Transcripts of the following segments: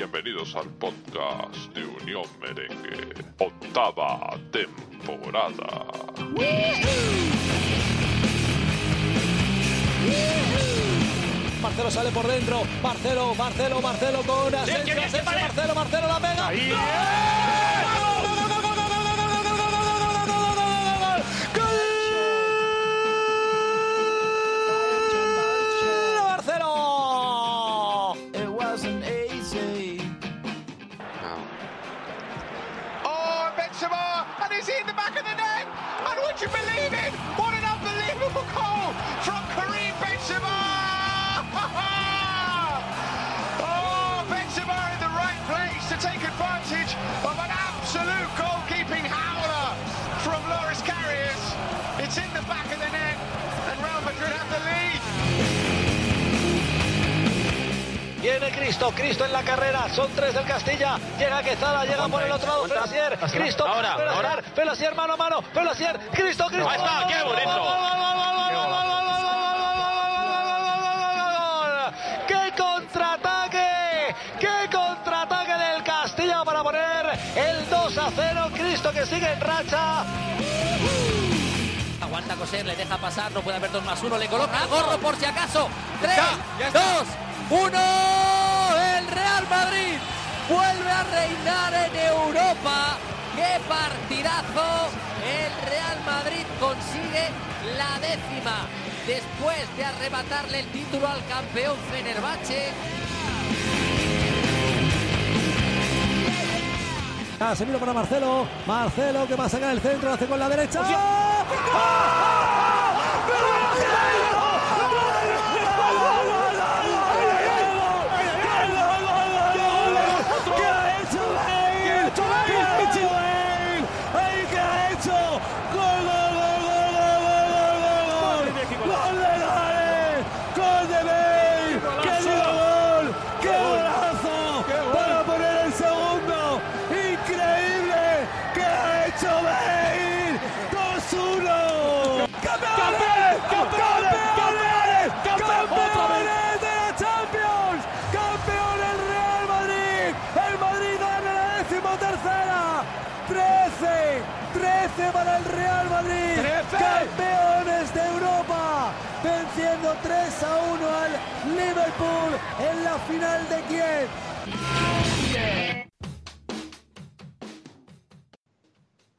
Bienvenidos al podcast de Unión Merengue, octava temporada. Marcelo sale por dentro. Marcelo, Marcelo, Marcelo con Asensio, Asensio, Marcelo, Marcelo la pega. ¡Gol! Advantage of an absolute goalkeeping howler from Loris Karius. It's in the back of the net, and Real Madrid have the lead. Viene Cristo, Cristo en la carrera, son tres del Castilla, llega Quezada, llega por el otro lado Felasier, Cristo, Ahora, Felasier, ahora. Felasier mano a mano, Felasier, Cristo, Cristo. Ahí está, qué bonito. A 0! Cristo que sigue en racha. Aguanta coser, le deja pasar, no puede haber dos más uno, le coloca gorro por si acaso. Tres, ya está. dos, uno. El Real Madrid vuelve a reinar en Europa. ¡Qué partidazo! El Real Madrid consigue la décima después de arrebatarle el título al campeón Fenerbahce. Casemiro para Marcelo. Marcelo que va a sacar el centro, hace con la derecha. ¿Qué En la final de Kiev.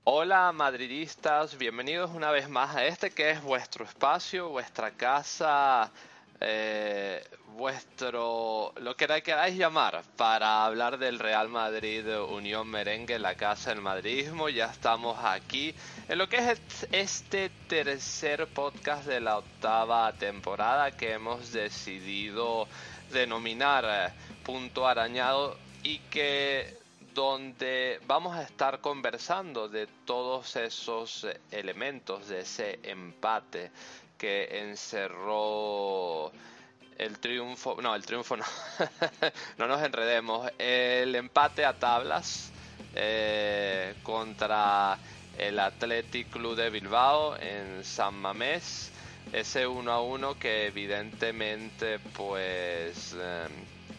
Hola madridistas, bienvenidos una vez más a este que es vuestro espacio, vuestra casa, eh, vuestro, lo que queráis llamar, para hablar del Real Madrid Unión Merengue, la casa del madridismo. Ya estamos aquí en lo que es este tercer podcast de la octava temporada que hemos decidido denominar eh, Punto Arañado y que donde vamos a estar conversando de todos esos eh, elementos de ese empate que encerró el triunfo, no, el triunfo no, no nos enredemos, el empate a tablas eh, contra el Athletic Club de Bilbao en San Mamés, ese 1 a 1 que evidentemente pues eh,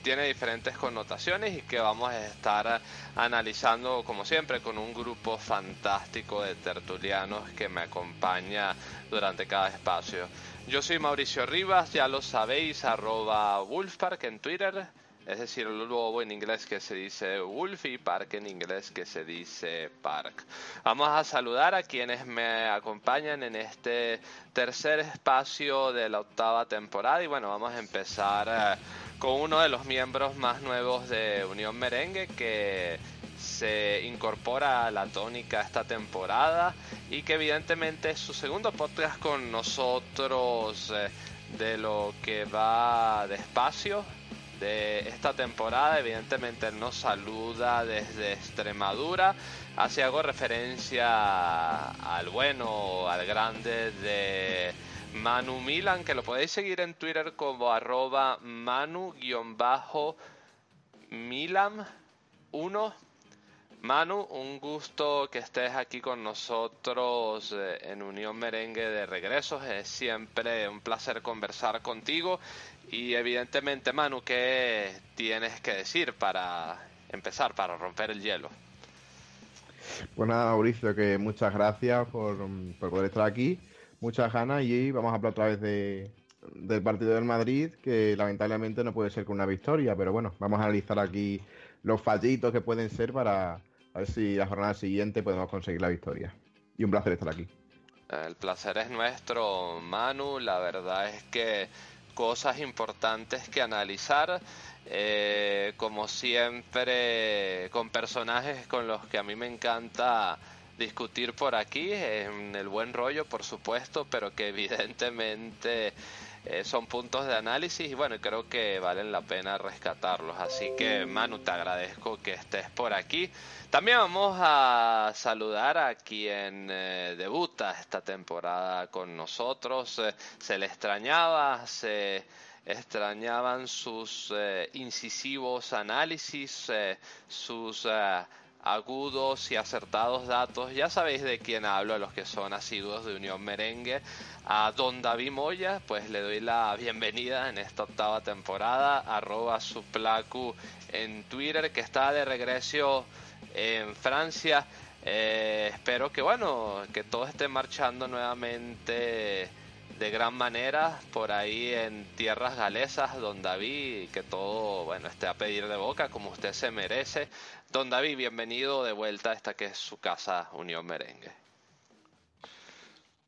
tiene diferentes connotaciones y que vamos a estar analizando como siempre con un grupo fantástico de tertulianos que me acompaña durante cada espacio. Yo soy Mauricio Rivas, ya lo sabéis, arroba Wolfpark en Twitter, es decir, el lobo en inglés que se dice Wolf y Park en inglés que se dice Park. Vamos a saludar a quienes me acompañan en este tercer espacio de la octava temporada y bueno, vamos a empezar eh, con uno de los miembros más nuevos de Unión Merengue que se incorpora a la tónica esta temporada y que evidentemente es su segundo podcast con nosotros eh, de lo que va despacio de esta temporada. Evidentemente nos saluda desde Extremadura. Así hago referencia al bueno, al grande de Manu Milan, que lo podéis seguir en Twitter como arroba manu-milan 1 Manu, un gusto que estés aquí con nosotros eh, en Unión Merengue de regreso. Es siempre un placer conversar contigo. Y evidentemente, Manu, ¿qué tienes que decir para empezar, para romper el hielo? Pues nada, Mauricio, que muchas gracias por, por poder estar aquí. Muchas ganas y vamos a hablar otra vez de, del partido del Madrid, que lamentablemente no puede ser con una victoria, pero bueno, vamos a analizar aquí los fallitos que pueden ser para ver si la jornada siguiente podemos conseguir la victoria. Y un placer estar aquí. El placer es nuestro, Manu. La verdad es que cosas importantes que analizar. Eh, como siempre, con personajes con los que a mí me encanta discutir por aquí, en el buen rollo, por supuesto, pero que evidentemente eh, son puntos de análisis y bueno, creo que valen la pena rescatarlos. Así que Manu, te agradezco que estés por aquí. También vamos a saludar a quien eh, debuta esta temporada con nosotros. Eh, se le extrañaba, se extrañaban sus incisivos análisis, sus agudos y acertados datos. Ya sabéis de quién hablo, los que son asiduos de Unión Merengue. A Don David Moya, pues le doy la bienvenida en esta octava temporada. Arroba su en Twitter, que está de regreso en Francia. Eh, espero que bueno, que todo esté marchando nuevamente de gran manera por ahí en tierras galesas, don David, que todo bueno esté a pedir de boca como usted se merece. Don David, bienvenido de vuelta a esta que es su casa Unión Merengue.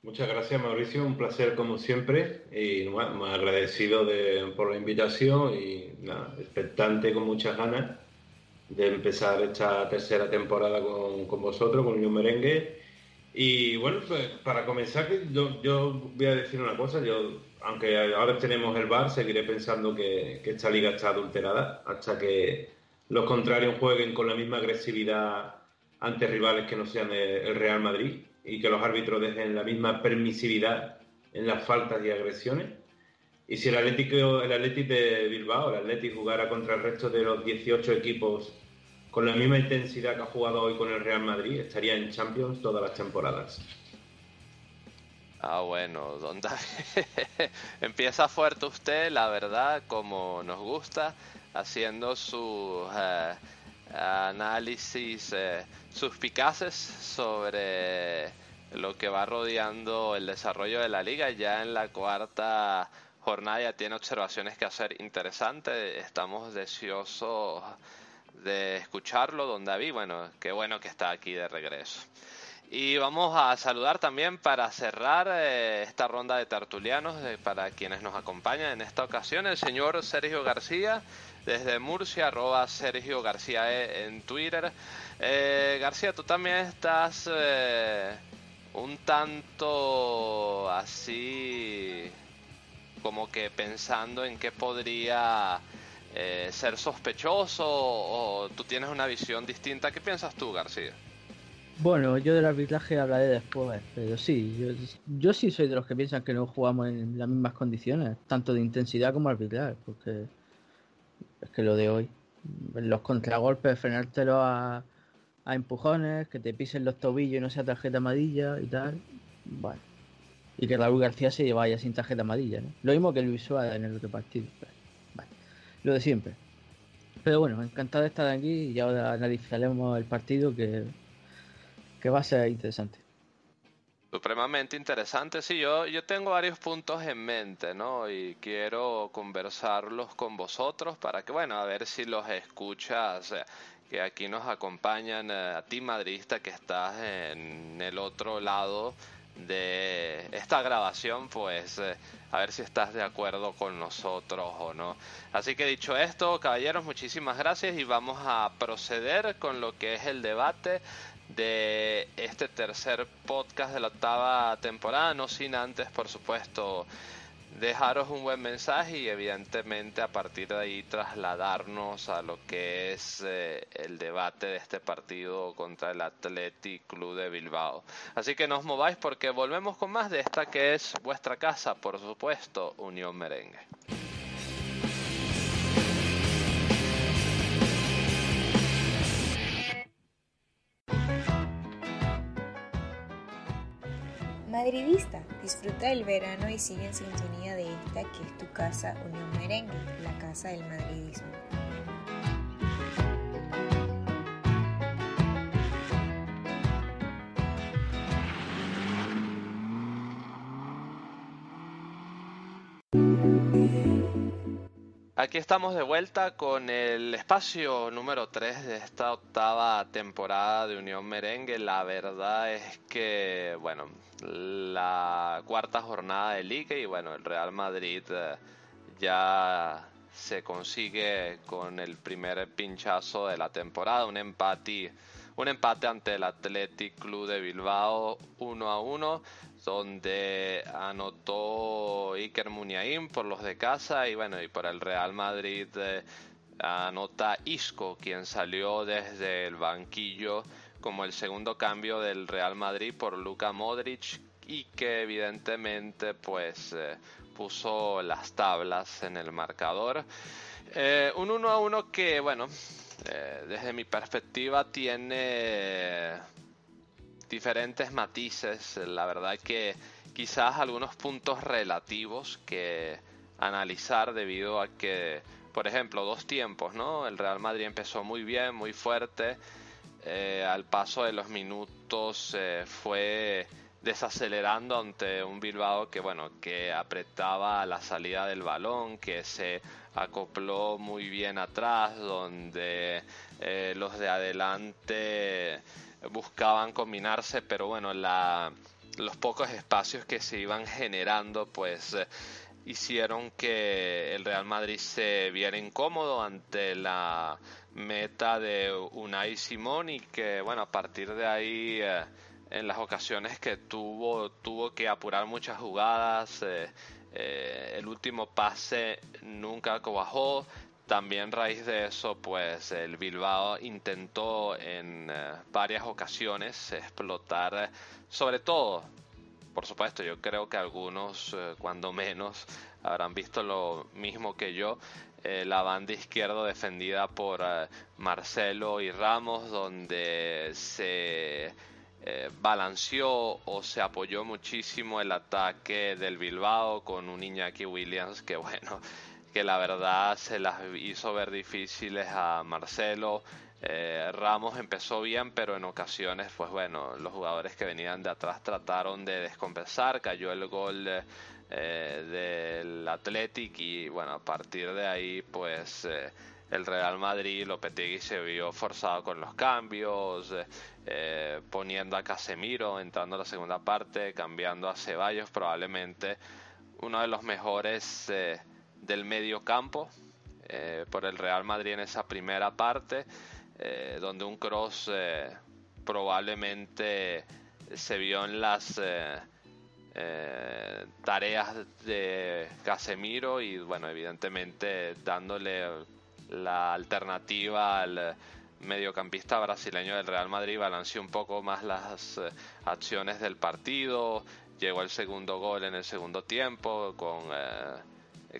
Muchas gracias Mauricio, un placer como siempre y bueno, agradecido por la invitación y nada, expectante con muchas ganas de empezar esta tercera temporada con, con vosotros, con Unión Merengue. Y bueno, pues para comenzar, yo, yo, voy a decir una cosa, yo aunque ahora tenemos el VAR, seguiré pensando que, que esta liga está adulterada hasta que los contrarios jueguen con la misma agresividad ante rivales que no sean el Real Madrid y que los árbitros dejen la misma permisividad en las faltas y agresiones. Y si el Atlético, el Atlético de Bilbao, el Atlético jugara contra el resto de los 18 equipos con la misma intensidad que ha jugado hoy con el Real Madrid, estaría en Champions todas las temporadas. Ah, bueno, don empieza fuerte usted, la verdad, como nos gusta haciendo sus eh, análisis eh, suspicaces sobre lo que va rodeando el desarrollo de la liga. Ya en la cuarta jornada ya tiene observaciones que hacer interesantes. Estamos deseosos de escucharlo, don David. Bueno, qué bueno que está aquí de regreso. Y vamos a saludar también para cerrar eh, esta ronda de tertulianos, para quienes nos acompañan en esta ocasión, el señor Sergio García, desde Murcia, arroba Sergio García e en Twitter. Eh, García, tú también estás eh, un tanto así como que pensando en qué podría eh, ser sospechoso o tú tienes una visión distinta. ¿Qué piensas tú, García? Bueno, yo del arbitraje hablaré después, pero sí, yo, sí soy de los que piensan que no jugamos en las mismas condiciones, tanto de intensidad como arbitrar, porque es que lo de hoy, los contragolpes, frenártelo a, a empujones, que te pisen los tobillos y no sea tarjeta amarilla y tal, bueno. Y que Raúl García se vaya sin tarjeta amarilla, ¿no? Lo mismo que Luis Suárez en el otro partido. Bueno, lo de siempre. Pero bueno, encantado de estar aquí y ahora analizaremos el partido que, que va a ser interesante. Supremamente interesante, sí, yo, yo tengo varios puntos en mente, ¿no? Y quiero conversarlos con vosotros para que, bueno, a ver si los escuchas, que aquí nos acompañan, eh, a ti madridista que estás en el otro lado de esta grabación, pues eh, a ver si estás de acuerdo con nosotros o no. Así que dicho esto, caballeros, muchísimas gracias y vamos a proceder con lo que es el debate de este tercer podcast de la octava temporada, no sin antes, por supuesto, dejaros un buen mensaje y evidentemente a partir de ahí trasladarnos a lo que es eh, el debate de este partido contra el Athletic Club de Bilbao. Así que no os mováis porque volvemos con más de esta que es vuestra casa, por supuesto, Unión Merengue. Madridista, disfruta del verano y sigue en sintonía de esta que es tu casa Unión Merengue, la casa del madridismo. Aquí estamos de vuelta con el espacio número 3 de esta octava temporada de Unión Merengue. La verdad es que, bueno, la cuarta jornada de liga y bueno, el Real Madrid eh, ya se consigue con el primer pinchazo de la temporada, un empate, un empate ante el Athletic Club de Bilbao 1 a 1 donde anotó Iker Muniain por los de casa y bueno, y por el Real Madrid eh, anota Isco, quien salió desde el banquillo como el segundo cambio del Real Madrid por Luka Modric y que evidentemente pues eh, puso las tablas en el marcador. Eh, un 1 a 1 que bueno, desde mi perspectiva tiene diferentes matices, la verdad que quizás algunos puntos relativos que analizar debido a que, por ejemplo, dos tiempos, ¿no? El Real Madrid empezó muy bien, muy fuerte, eh, al paso de los minutos eh, fue desacelerando ante un Bilbao que bueno que apretaba la salida del balón que se acopló muy bien atrás donde eh, los de adelante buscaban combinarse, pero bueno, la, los pocos espacios que se iban generando, pues eh, hicieron que el Real Madrid se viera incómodo ante la meta de Unai Simón y que, bueno, a partir de ahí, eh, en las ocasiones que tuvo, tuvo que apurar muchas jugadas. Eh, el último pase nunca cobajó también raíz de eso, pues el Bilbao intentó en eh, varias ocasiones explotar, sobre todo, por supuesto, yo creo que algunos, eh, cuando menos, habrán visto lo mismo que yo, eh, la banda izquierda defendida por Marcelo y Ramos, donde se balanceó o se apoyó muchísimo el ataque del Bilbao con un Iñaki Williams que, bueno, que la verdad se las hizo ver difíciles a Marcelo. Eh, Ramos empezó bien, pero en ocasiones, pues bueno, los jugadores que venían de atrás trataron de descompensar, cayó el gol eh, del Athletic y bueno, a partir de ahí, pues eh, el Real Madrid, Lopetegui se vio forzado con los cambios, poniendo a Casemiro, entrando a la segunda parte, cambiando a Ceballos, probablemente uno de los mejores del medio campo eh, por el Real Madrid en esa primera parte, eh, donde un cross eh, probablemente se vio en las tareas de Casemiro y bueno, evidentemente dándole la alternativa al mediocampista brasileño del Real Madrid balanceó un poco más las acciones del partido, llegó el segundo gol en el segundo tiempo con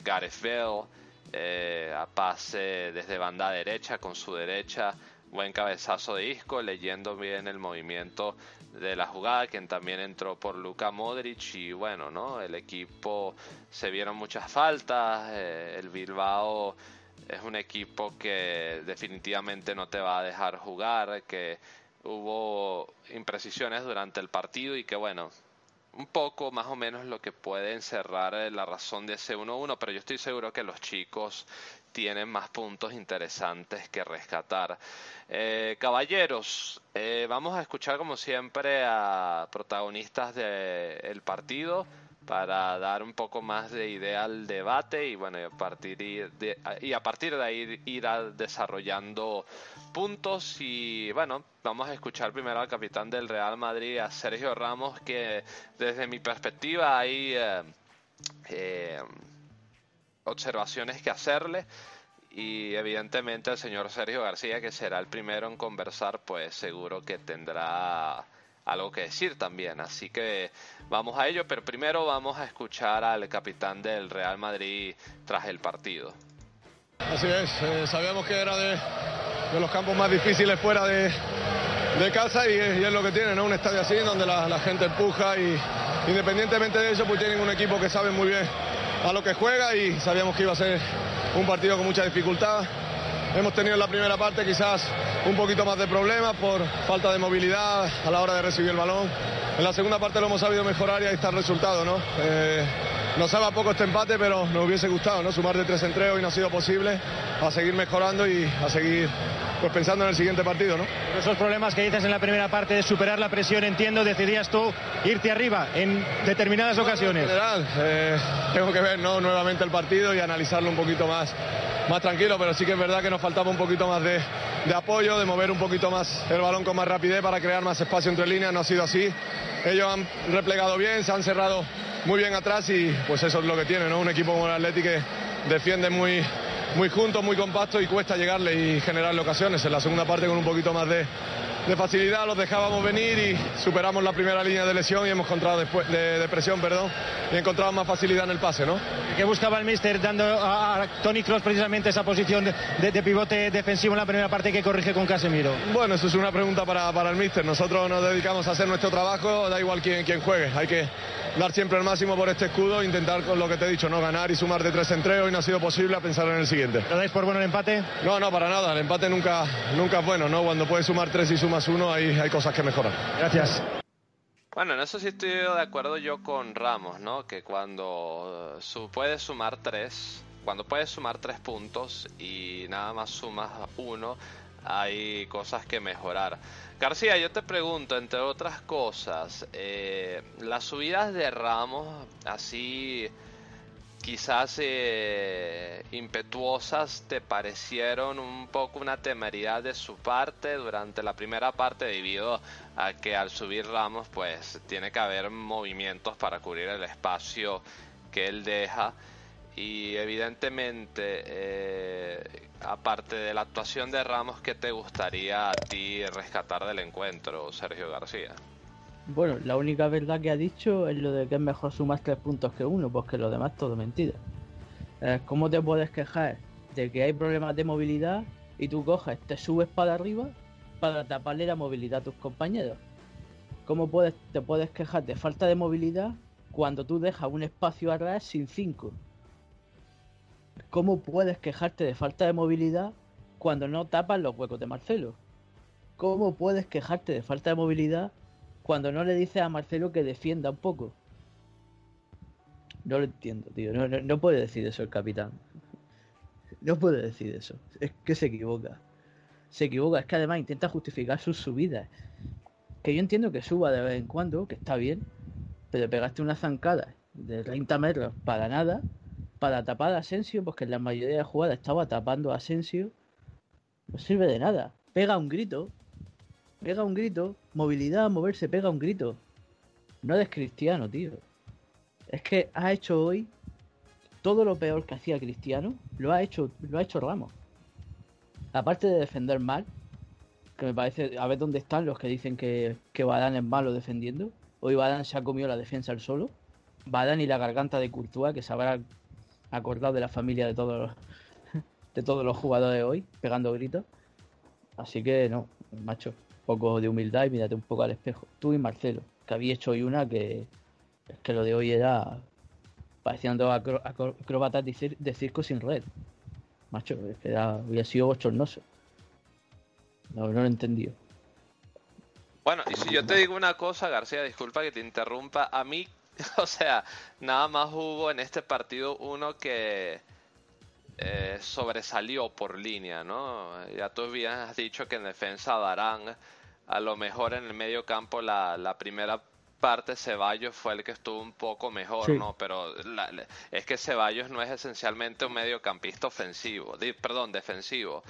Gareth Bale, eh, a pase desde banda derecha con su derecha, buen cabezazo de Isco, leyendo bien el movimiento de la jugada, quien también entró por Luka Modric y bueno, ¿no? El equipo se vieron muchas faltas, eh, el Bilbao es un equipo que definitivamente no te va a dejar jugar, que hubo imprecisiones durante el partido y que bueno, un poco más o menos lo que puede encerrar eh, la razón de ese 1-1, pero yo estoy seguro que los chicos tienen más puntos interesantes que rescatar. Eh, caballeros, eh, vamos a escuchar como siempre a protagonistas del partido para dar un poco más de idea al debate y bueno, y a partir de, y a partir de ahí ir desarrollando puntos. Y bueno, vamos a escuchar primero al capitán del Real Madrid, a Sergio Ramos, que desde mi perspectiva hay eh, eh, observaciones que hacerle. Y evidentemente el señor Sergio García, que será el primero en conversar, pues seguro que tendrá algo que decir también. Así que vamos a ello, pero primero vamos a escuchar al capitán del Real Madrid tras el partido. Así es, eh, sabíamos que era de, los campos más difíciles fuera de, casa y, es lo que tiene, ¿no? Un estadio así donde la, gente empuja y, independientemente de eso, pues tienen un equipo que sabe muy bien a lo que juega y sabíamos que iba a ser un partido con mucha dificultad. Hemos tenido en la primera parte quizás un poquito más de problemas por falta de movilidad a la hora de recibir el balón. En la segunda parte lo hemos sabido mejorar y ahí está el resultado, ¿no? Eh, nos salva poco este empate, pero nos hubiese gustado, ¿no? Sumar de tres entreos y no ha sido posible. A seguir mejorando y a seguir pues pensando en el siguiente partido, ¿no? Esos problemas que dices en la primera parte de superar la presión, entiendo, decidías tú irte arriba en determinadas ocasiones. En general, eh, tengo que ver ¿no? nuevamente el partido y analizarlo un poquito más, más tranquilo, pero sí que es verdad que nos faltaba un poquito más de, de apoyo, de mover un poquito más el balón con más rapidez para crear más espacio entre líneas, no ha sido así. Ellos han replegado bien, se han cerrado muy bien atrás y pues eso es lo que tiene, ¿no? Un equipo como el Atleti que defiende muy, muy junto, muy compacto y cuesta llegarle y generarle ocasiones. En la segunda parte con un poquito más de, de facilidad los dejábamos venir y superamos la primera línea de lesión y hemos encontrado después de, de presión, perdón, y encontrado más facilidad en el pase, ¿no? ¿Qué buscaba el míster dando a, a Tony Cross precisamente esa posición de, de- de pivote defensivo en la primera parte que corrige con Casemiro? Bueno, eso es una pregunta para, para el míster. Nosotros nos dedicamos a hacer nuestro trabajo, da igual quién, quién juegue. Hay que dar siempre el máximo por este escudo, intentar con lo que te he dicho, no ganar y sumar de tres entreos y no ha sido posible a pensar en el siguiente. ¿Lo dais por bueno el empate? No, no, para nada. El empate nunca, nunca es bueno, ¿no? Cuando puedes sumar tres y sumas uno, hay, hay cosas que mejorar. Gracias. Bueno, en eso sí estoy de acuerdo yo con Ramos, ¿no? Que cuando eh, su, puedes sumar tres, cuando puedes sumar tres puntos y nada más sumas uno, hay cosas que mejorar. García, yo te pregunto, entre otras cosas, eh, las subidas de Ramos, así quizás eh, impetuosas, ¿te parecieron un poco una temeridad de su parte durante la primera parte debido a que al subir Ramos pues tiene que haber movimientos para cubrir el espacio que él deja y evidentemente eh, aparte de la actuación de Ramos ¿qué te gustaría a ti rescatar del encuentro Sergio García? Bueno, la única verdad que ha dicho es lo de que es mejor sumar tres puntos que uno, porque lo demás todo mentira. Eh, ¿Cómo te puedes quejar de que hay problemas de movilidad y tú coges, te subes para arriba para taparle la movilidad a tus compañeros? ¿Cómo puedes, te puedes quejar de falta de movilidad cuando tú dejas un espacio atrás sin cinco? ¿Cómo puedes quejarte de falta de movilidad cuando no tapas los huecos de Marcelo? ¿Cómo puedes quejarte de falta de movilidad cuando no le dices a Marcelo que defienda un poco? No lo entiendo, tío. No, no, no puede decir eso el capitán. No puede decir eso. Es que se equivoca. Se equivoca. Es que además intenta justificar sus subidas. Que yo entiendo que suba de vez en cuando, que está bien. Pero pegaste una zancada de 30 metros para nada. Para tapar a Asensio, porque en la mayoría de jugadas estaba tapando a Asensio. No sirve de nada. Pega un grito. Pega un grito. Movilidad, moverse, pega un grito. No eres cristiano, tío. Es que ha hecho hoy todo lo peor que hacía Cristiano, lo ha hecho, lo ha hecho Ramos. Aparte de defender mal, que me parece, a ver dónde están los que dicen que, que Badán es malo defendiendo. Hoy Badán se ha comido la defensa al solo. Badán y la garganta de Courtois, que se habrá acordado de la familia de todos los, de todos los jugadores hoy, pegando gritos. Así que no, macho, poco de humildad y mírate un poco al espejo. Tú y Marcelo, que había hecho hoy una que es que lo de hoy era. Parecían dos acróbatas de, cir- de circo sin red. Macho, es que era, había sido bochornoso. No, no lo he. Bueno, y si yo te digo una cosa, García, disculpa que te interrumpa, a mí, o sea, nada más hubo en este partido uno que eh, sobresalió por línea, ¿no? Ya tú bien has dicho que en defensa darán, a lo mejor en el medio campo la, la primera parte Ceballos fue el que estuvo un poco mejor, Sí. ¿no? Pero la- es que Ceballos no es esencialmente un mediocampista ofensivo, perdón, defensivo.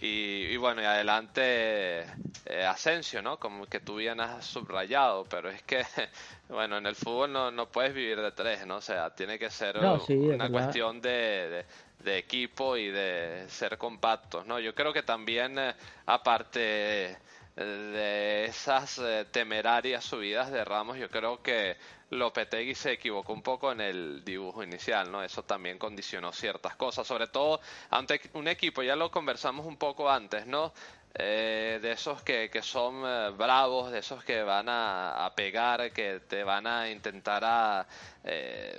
Y, y bueno, y adelante eh, Asensio, ¿no? Como que tú bien has subrayado, pero es que, bueno, en el fútbol no, no puedes vivir de tres, ¿no? O sea, tiene que ser No, sí, es una cuestión de, de- de equipo y de ser compactos, ¿no? Yo creo que también, eh, aparte de esas eh, temerarias subidas de Ramos, yo creo que Lopetegui se equivocó un poco en el dibujo inicial, ¿no? Eso también condicionó ciertas cosas, sobre todo ante un equipo, ya lo conversamos un poco antes, ¿no? eh, de esos que, que son eh, bravos, de esos que van a, a pegar, que te van a intentar a eh,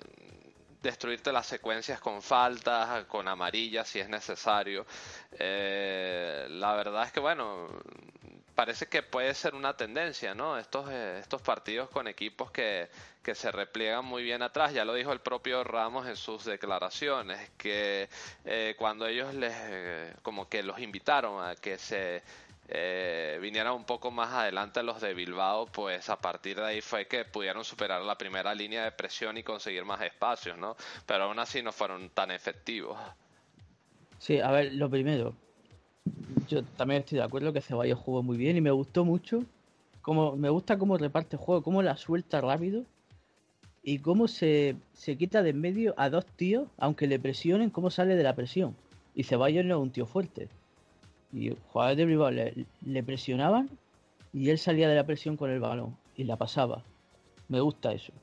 destruirte las secuencias con faltas, con amarillas si es necesario. Eh, la verdad es que bueno, parece que puede ser una tendencia, ¿no? Estos, eh, estos partidos con equipos que, que se repliegan muy bien atrás, ya lo dijo el propio Ramos en sus declaraciones, que eh, cuando ellos les, eh, como que los invitaron a que se eh, vinieran un poco más adelante los de Bilbao, pues a partir de ahí fue que pudieron superar la primera línea de presión y conseguir más espacios, ¿no? Pero aún así no fueron tan efectivos. Sí, a ver, lo primero, yo también estoy de acuerdo que Ceballos jugó muy bien y me gustó mucho. Como, me gusta cómo reparte el juego, cómo la suelta rápido y cómo se, se quita de en medio a dos tíos, aunque le presionen, cómo sale de la presión. Y Ceballos no es un tío fuerte. Y jugadores de Bilbao le, le presionaban y él salía de la presión con el balón y la pasaba. Me gusta eso.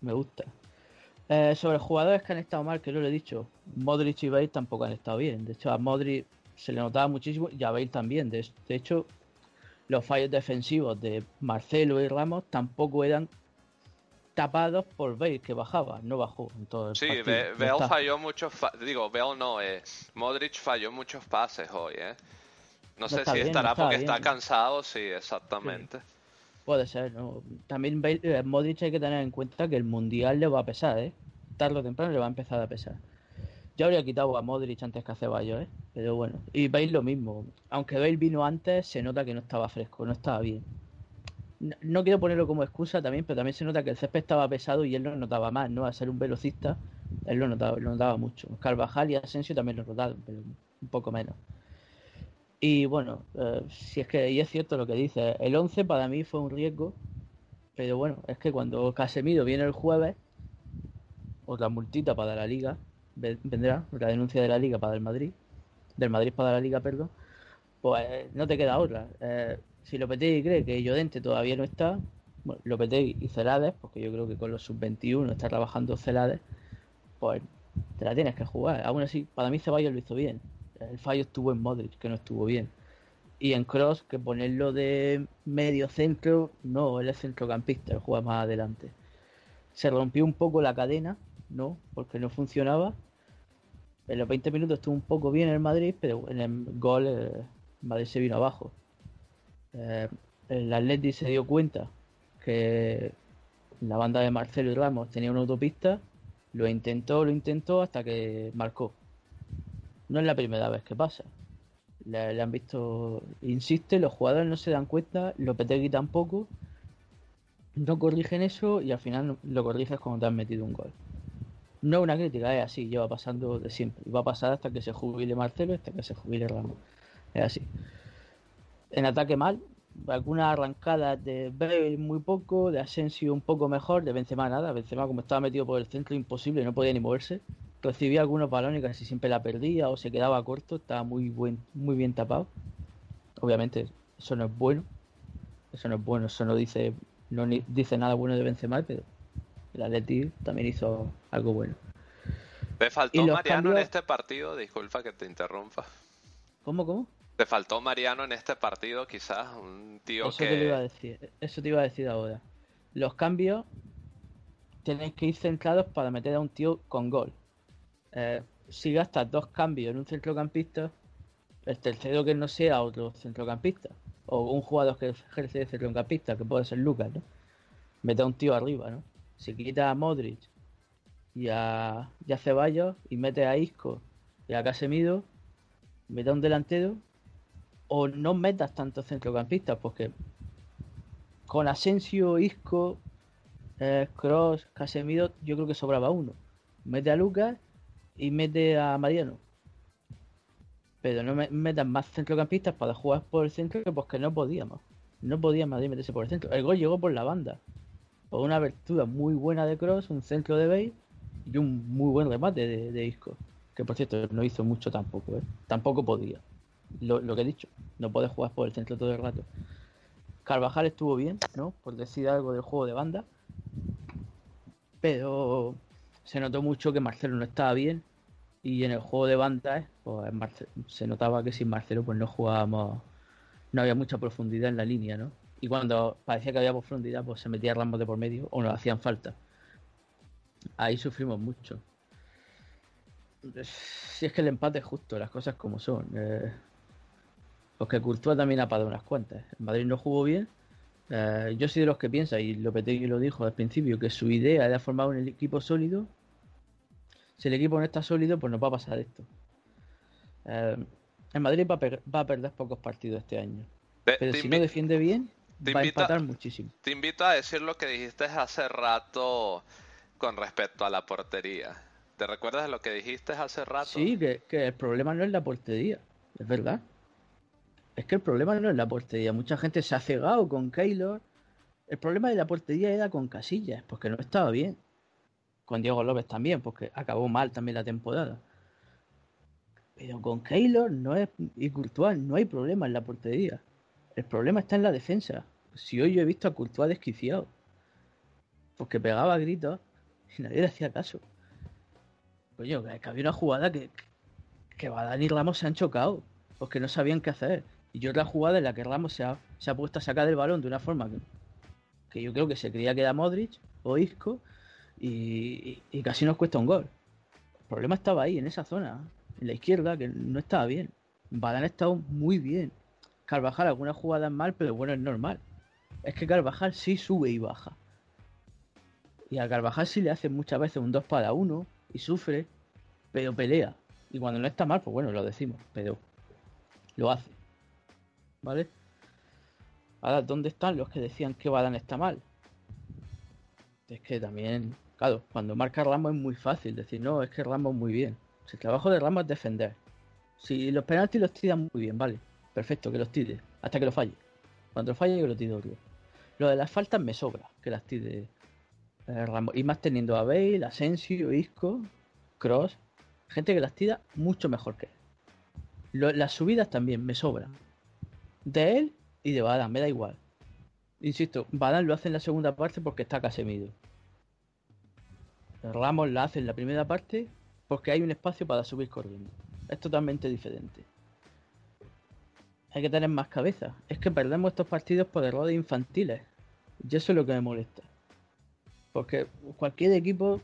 Me gusta. Eh, sobre jugadores que han estado mal, que no lo he dicho, Modric y Bale tampoco han estado bien. De hecho, a Modric se le notaba muchísimo y a Bale también. De, de hecho, los fallos defensivos de Marcelo y Ramos tampoco eran tapados por Bale, que bajaba, no bajó en todo el Sí, partido. Bale falló muchos, fa- digo, Bale no, eh, Modric falló muchos pases hoy, ¿eh? No, No sé si bien, estará porque bien. está cansado, sí, exactamente. Puede ser, ¿no? También Bale- eh, Modric hay que tener en cuenta que el Mundial le va a pesar, ¿eh? Tarde o temprano le va a empezar a pesar. Yo habría quitado a Modric antes que a Ceballos, ¿eh? Pero bueno. Y Bale lo mismo. Aunque Bale vino antes, se nota que no estaba fresco, no estaba bien. No, no quiero ponerlo como excusa también, pero también se nota que el césped estaba pesado y él lo notaba más, ¿no? A ser un velocista, él lo notaba, lo notaba mucho. Carvajal y Asensio también lo notaron, pero un poco menos. Y bueno, eh, si es que, y es cierto lo que dice, el 11 para mí fue un riesgo, pero bueno, es que cuando Casemiro viene el jueves, otra multita para la liga, ve- vendrá, la denuncia de la liga para el Madrid, del Madrid para la liga, perdón, pues eh, no te queda otra. Eh, si Lopetegui cree que Llorente todavía no está, bueno, Lopetegui y Celades, porque yo creo que con los sub-21 está trabajando Celades, pues te la tienes que jugar. Aún así, para mí Ceballos lo hizo bien. El fallo estuvo en Modric, que no estuvo bien. Y en Cross, que ponerlo de medio centro, no, él es centrocampista, él juega más adelante. Se rompió un poco la cadena, ¿no? Porque no funcionaba. En los 20 minutos estuvo un poco bien el Madrid, pero en el gol eh, Madrid se vino abajo. Eh, el Atleti se dio cuenta que la banda de Marcelo y Ramos tenía una autopista, lo intentó, lo intentó hasta que marcó. No es la primera vez que pasa. Le, han visto, insiste, los jugadores no se dan cuenta, Lopetegui tampoco, no corrigen eso y al final lo corriges cuando te han metido un gol. No es una crítica, es así, lleva pasando de siempre. Y va a pasar hasta que se jubile Marcelo, hasta que se jubile Ramos. Es así. En ataque mal, algunas arrancadas de Bale muy poco, de Asensio un poco mejor, de Benzema nada. Benzema como estaba metido por el centro imposible, no podía ni moverse. Recibía algunos balones y casi siempre la perdía o se quedaba corto, estaba muy buen, muy bien tapado. Obviamente eso no es bueno. Eso no es bueno, eso no dice no ni- dice nada bueno de Benzema, pero el Atleti también hizo algo bueno. ¿Te faltó Mariano en este partido? Disculpa que te interrumpa. ¿Cómo, cómo? ¿Te faltó Mariano en este partido quizás? Un tío Eso te lo iba a que... decir, eso te iba a decir ahora. Los cambios tenéis que ir centrados para meter a un tío con gol. Eh, si gastas dos cambios en un centrocampista, el tercero que no sea otro centrocampista, o un jugador que ejerce de centrocampista, que puede ser Lucas, ¿no? Mete a un tío arriba, ¿no? Si quita a Modric y a, y a Ceballos y mete a Isco y a Casemiro, mete a un delantero, o no metas tantos centrocampistas, porque con Asensio, Isco, eh, Cross, Casemiro, yo creo que sobraba uno. Mete a Lucas y mete a Mariano. Pero no me metan más centrocampistas para jugar por el centro porque no podíamos. No podía Madrid meterse por el centro. El gol llegó por la banda. Por una abertura muy buena de Cross, un centro de Bale y un muy buen remate de, de Isco. Que por cierto no hizo mucho tampoco, ¿eh? Tampoco podía. Lo, lo que he dicho, no puedes jugar por el centro todo el rato. Carvajal estuvo bien, ¿no? Por decir algo del juego de banda. Pero se notó mucho que Marcelo no estaba bien. Y en el juego de banda, pues Marce- se notaba que sin Marcelo pues no jugábamos no había mucha profundidad en la línea, ¿no? Y cuando parecía que había profundidad, pues se metía Ramos de por medio o nos hacían falta. Ahí sufrimos mucho. Si es que el empate es justo, las cosas como son. Eh, porque Courtois también ha pagado unas cuantas. El Madrid no jugó bien. Eh, yo soy de los que piensa, y Lopetegui lo dijo al principio, que su idea era formar un equipo sólido. Si el equipo no está sólido, pues nos va a pasar esto. Eh, el Madrid va a, va a perder pocos partidos este año. Te- Pero te si no defiende bien, te va a invita- empatar muchísimo. Te invito a decir lo que dijiste hace rato con respecto a la portería. ¿Te recuerdas lo que dijiste hace rato? Sí, que, que el problema no es la portería, es verdad. Es que el problema no es la portería. Mucha gente se ha cegado con Keylor. El problema de la portería era con Casillas, porque no estaba bien. Con Diego López también, porque acabó mal también la temporada. Pero con Keylor no es, y Courtois no hay problema en la portería. El problema está en la defensa. Si hoy yo he visto a Courtois desquiciado. Porque pegaba gritos y nadie le hacía caso. Coño, que, había una jugada que, que Badán y Ramos se han chocado, porque no sabían qué hacer. Y otra jugada en la que Ramos se ha, se ha puesto a sacar el balón de una forma que, que yo creo que se creía que era Modric o Isco y, y- casi nos cuesta un gol. El problema estaba ahí, en esa zona, en la izquierda, que no estaba bien. Badán ha estado muy bien. Carvajal algunas jugadas mal, pero bueno, es normal. Es que Carvajal sí sube y baja. Y a Carvajal sí le hacen muchas veces un 2 para 1 y sufre, pero pelea. Y cuando no está mal, pues bueno, lo decimos, pero lo hace. ¿Vale? Ahora, ¿dónde están los que decían que Badán está mal? Es que también, claro, cuando marca Ramos es muy fácil decir, no, es que Ramos muy bien. Si el trabajo de Ramos es defender. Si los penaltis los tiran muy bien, vale. Perfecto, que los tire. Hasta que lo falle. Cuando falle, que lo tire otro. Lo de las faltas me sobra, que las tire eh, Ramos. Y más teniendo a Bale, Asensio, Isco, Cross. Gente que las tira mucho mejor que él. Lo- las subidas también me sobran. De él y de Badán, me da igual. Insisto, Badán lo hace en la segunda parte porque está Casemiro. Ramos la hace en la primera parte porque hay un espacio para subir corriendo. Es totalmente diferente. Hay que tener más cabeza. Es que perdemos estos partidos por errores infantiles. Y eso es lo que me molesta. Porque cualquier equipo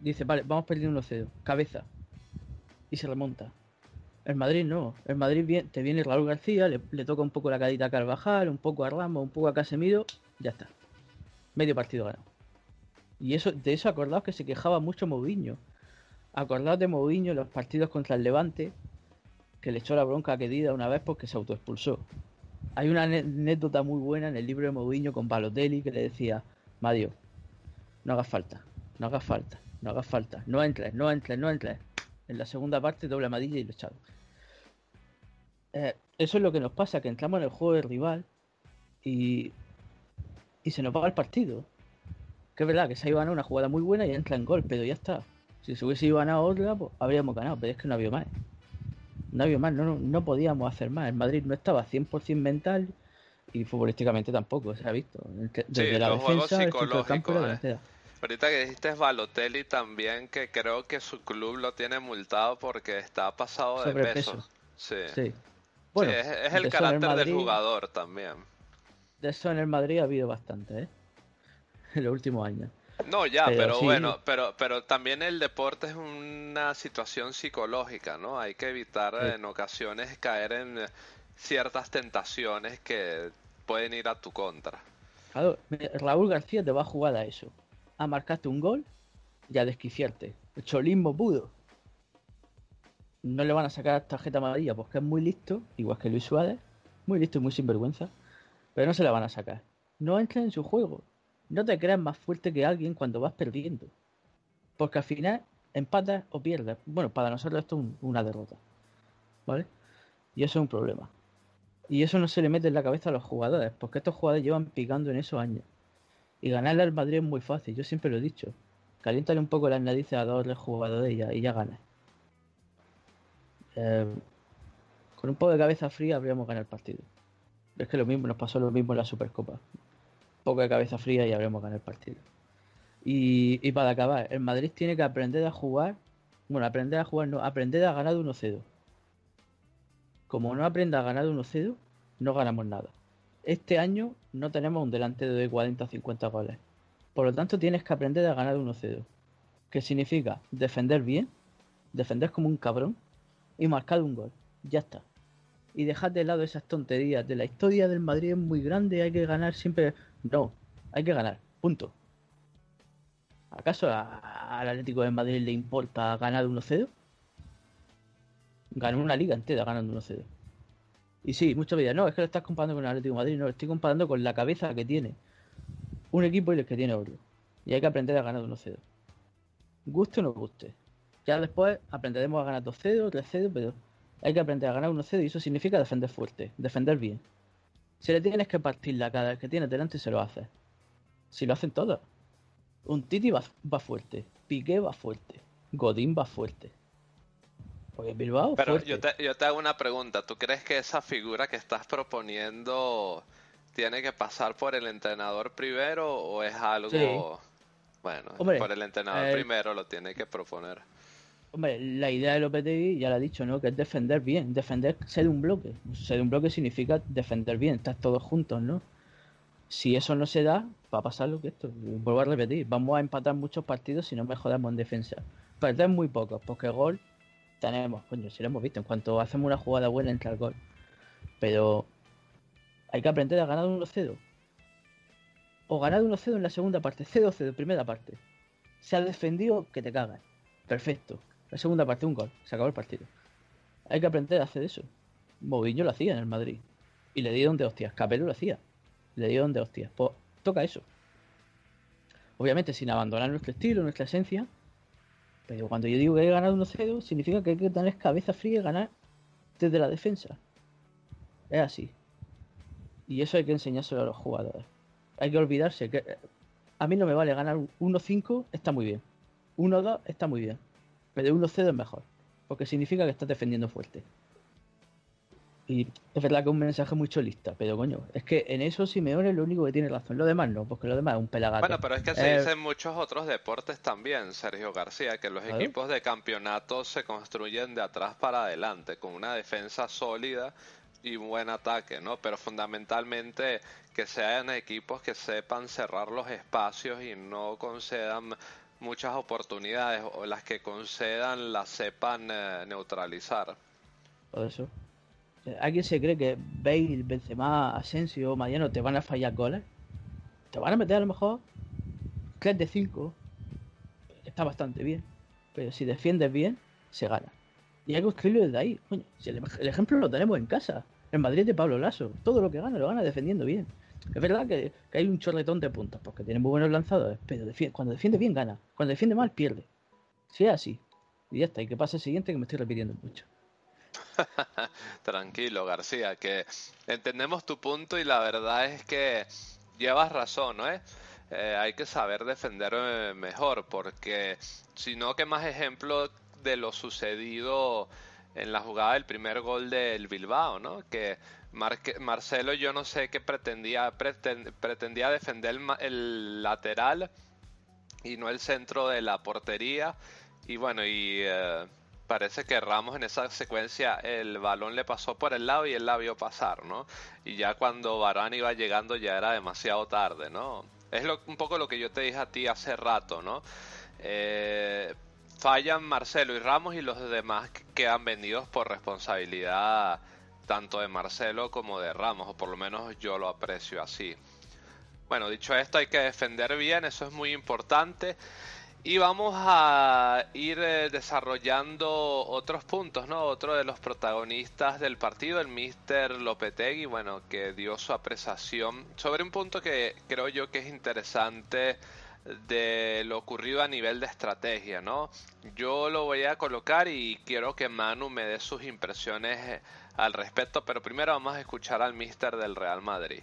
dice, vale, vamos perdiendo 1-0. Cabeza. Y se remonta. El Madrid no. El Madrid te viene Raúl García, le, le toca un poco la cadita a Carvajal, un poco a Ramos, un poco a Casemiro. Ya está. Medio partido ganado. Y eso, de eso acordaos que se quejaba mucho Mourinho. Acordaos de Mourinho los partidos contra el Levante, que le echó la bronca a Kedira una vez porque se autoexpulsó. Hay una anécdota muy buena en el libro de Mourinho con Balotelli que le decía, Mario, no hagas falta, no hagas falta, no hagas falta, no entres, no entres, no entres. En la segunda parte doble amarilla y lo echaron. Eh, eso es lo que nos pasa, que entramos en el juego del rival y, y se nos va el partido. Que es verdad que se ha ido a una jugada muy buena y entra en gol, pero ya está. Si se hubiese ido a otra, pues habríamos ganado, pero es que no había más. No había más, no, no, no podíamos hacer más. El Madrid no estaba 100% mental y futbolísticamente tampoco, se ha visto. Desde la los juegos defensa, la psicológicos, delantera. Ahorita que dijiste Balotelli también, que creo que su club lo tiene multado porque está pasado de peso. Sí. Sí. Bueno, Sí, es, el carácter del jugador también. De eso en el Madrid ha habido bastante, ¿eh? En los últimos años. No, ya, Pero pero, sí. bueno, pero, pero también el deporte es una situación psicológica, ¿no? Hay que evitar Sí. en ocasiones caer en ciertas tentaciones que pueden ir a tu contra. Claro, Raúl García te va a jugar a eso. A marcarte un gol y a desquiciarte. El cholismo puro. No le van a sacar tarjeta amarilla porque es muy listo, igual que Luis Suárez. Muy listo y muy sinvergüenza. Pero no se la van a sacar. No entres en su juego. No te creas más fuerte que alguien cuando vas perdiendo. Porque al final empatas o pierdes. Bueno, para nosotros esto es un- una derrota. ¿Vale? Y eso es un problema. Y eso no se le mete en la cabeza a los jugadores, porque estos jugadores llevan picando en esos años. Y ganarle al Madrid es muy fácil, yo siempre lo he dicho. Caliéntale un poco las narices a dos jugadores y ya, y ya ganas. Eh, con un poco de cabeza fría habríamos ganado el partido. Es que lo mismo nos pasó lo mismo en la Supercopa. Poco de cabeza fría y habríamos ganado el partido. Y, para acabar, el Madrid tiene que aprender a jugar. Bueno, aprender a jugar, no, aprender a ganar de 1-0. Como no aprenda a ganar de 1-0, no ganamos nada. Este año no tenemos un delantero de 40 o 50 goles. Por lo tanto, tienes que aprender a ganar 1-0. Que significa defender bien, defender como un cabrón y marcar un gol. Ya está. Y dejar de lado esas tonterías de la historia del Madrid es muy grande, hay que ganar siempre. No, hay que ganar. Punto. ¿Acaso al Atlético de Madrid le importa ganar 1-0? Ganó una liga entera ganando 1-0. Y sí, me dirán, no, es que lo estás comparando con el Atlético de Madrid. No, lo estoy comparando con la cabeza que tiene un equipo y el que tiene otro. Y hay que aprender a ganar 1-0. Guste o no guste. Ya después aprenderemos a ganar 2-0, 3-0, pero hay que aprender a ganar 1-0 y eso significa defender fuerte, defender bien. Si le tienes que partir la cara que tienes delante, se lo haces. Si lo hacen todos. Un Titi va, va fuerte, Piqué va fuerte, Godín va fuerte. Porque Bilbao Pero fuerte. yo te, yo te hago una pregunta. ¿Tú crees que esa figura que estás proponiendo tiene que pasar por el entrenador primero o es algo... Sí. Bueno, Hombre, por el entrenador eh, primero lo tiene que proponer. Hombre, la idea de Lopetegui ya la ha dicho, ¿no? Que es defender bien, defender, ser un bloque. Ser un bloque significa defender bien, estar todos juntos, ¿no? Si eso no se da, va a pasar lo que esto. Vuelvo a repetir, vamos a empatar muchos partidos si no mejoramos en defensa. Perder muy pocos, porque gol tenemos, coño, si lo hemos visto, en cuanto hacemos una jugada buena entra el gol. Pero hay que aprender a ganar 1-0. O ganar 1-0 en la segunda parte, 0-0 primera parte. Se ha defendido que te cagas. Perfecto. La segunda parte, un gol. Se acabó el partido. Hay que aprender a hacer eso. Mourinho lo hacía en el Madrid. Y le dieron de hostias. Capello lo hacía. Le dieron de hostias. Pues toca eso. Obviamente sin abandonar nuestro estilo, nuestra esencia. Pero cuando yo digo que hay que ganar 1-0, significa que hay que tener cabeza fría y ganar desde la defensa. Es así. Y eso hay que enseñárselo a los jugadores. Hay que olvidarse que eh, a mí no me vale ganar un 1-5, está muy bien. 1-2 está muy bien. Pero 1-0 es mejor. Porque significa que estás defendiendo fuerte. Y es verdad que es un mensaje muy cholista, pero coño, es que en eso Simeone es lo único que tiene razón. Lo demás no, porque lo demás es un pelagato. Bueno, pero es que se Eh, dice en muchos otros deportes también, Sergio García, que los Claro. equipos de campeonato se construyen de atrás para adelante, con una defensa sólida y un buen ataque, ¿no? Pero fundamentalmente que sean equipos que sepan cerrar los espacios y no concedan muchas oportunidades o las que concedan las sepan eh, neutralizar. Por eso. ¿Alguien se cree que Bale, Benzema, Asensio, Mariano te van a fallar goles? Te van a meter a lo mejor 3 de 5. Está bastante bien. Pero si defiendes bien, se gana. Y hay que construirlo desde ahí. El ejemplo lo tenemos en casa. En Madrid de Pablo Lasso. Todo lo que gana lo gana defendiendo bien. Es verdad que, que hay un chorretón de puntos porque tiene muy buenos lanzadores. Pero cuando defiende bien, gana. Cuando defiende mal, pierde. Si es así. Y ya está. Y que pase el siguiente que me estoy repitiendo mucho. Tranquilo, García, que entendemos tu punto y la verdad es que llevas razón, ¿no? Eh, hay que saber defender eh, mejor, porque si no, ¿qué más ejemplo de lo sucedido en la jugada del primer gol del Bilbao, ¿no? Que Marcelo yo no sé qué pretendía, preten- pretendía defender el, lateral y no el centro de la portería. Y bueno, y eh, parece que Ramos en esa secuencia el balón le pasó por el lado y él la vio pasar, ¿no? Y ya cuando Varane iba llegando ya era demasiado tarde, ¿no? Es lo- un poco lo que yo te dije a ti hace rato, ¿no? Eh, fallan Marcelo y Ramos y los demás que- quedan vendidos por responsabilidad tanto de Marcelo como de Ramos, o por lo menos yo lo aprecio así. Bueno, dicho esto, hay que defender bien, eso es muy importante. Y vamos a ir eh, desarrollando otros puntos, ¿no? Otro de los protagonistas del partido, el Mister Lopetegui, bueno, que dio su apreciación sobre un punto que creo yo que es interesante de lo ocurrido a nivel de estrategia, ¿no? Yo lo voy a colocar y quiero que Manu me dé sus impresiones eh, al respecto, pero primero vamos a escuchar al Mister del Real Madrid.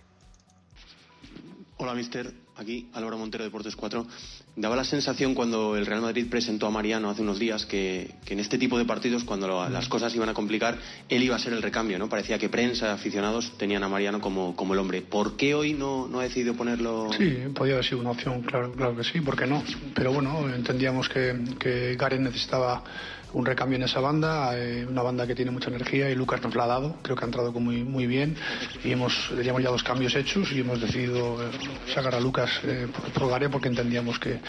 Hola, mister. Aquí Álvaro Montero, Deportes 4. Daba la sensación cuando el Real Madrid presentó a Mariano hace unos días que, que en este tipo de partidos, cuando lo- las cosas iban a complicar, él iba a ser el recambio, ¿no? Parecía que prensa, aficionados tenían a Mariano como, como el hombre. ¿Por qué hoy no, no ha decidido ponerlo? Sí, podía haber sido una opción, claro, claro que sí, ¿por qué no? Pero bueno, entendíamos que, que Gareth necesitaba un recambio en esa banda, eh, una banda que tiene mucha energía y Lucas nos la ha dado, creo que ha entrado muy, muy bien y hemos, teníamos ya dos cambios hechos y hemos decidido eh, sacar a Lucas eh, porque entendíamos que,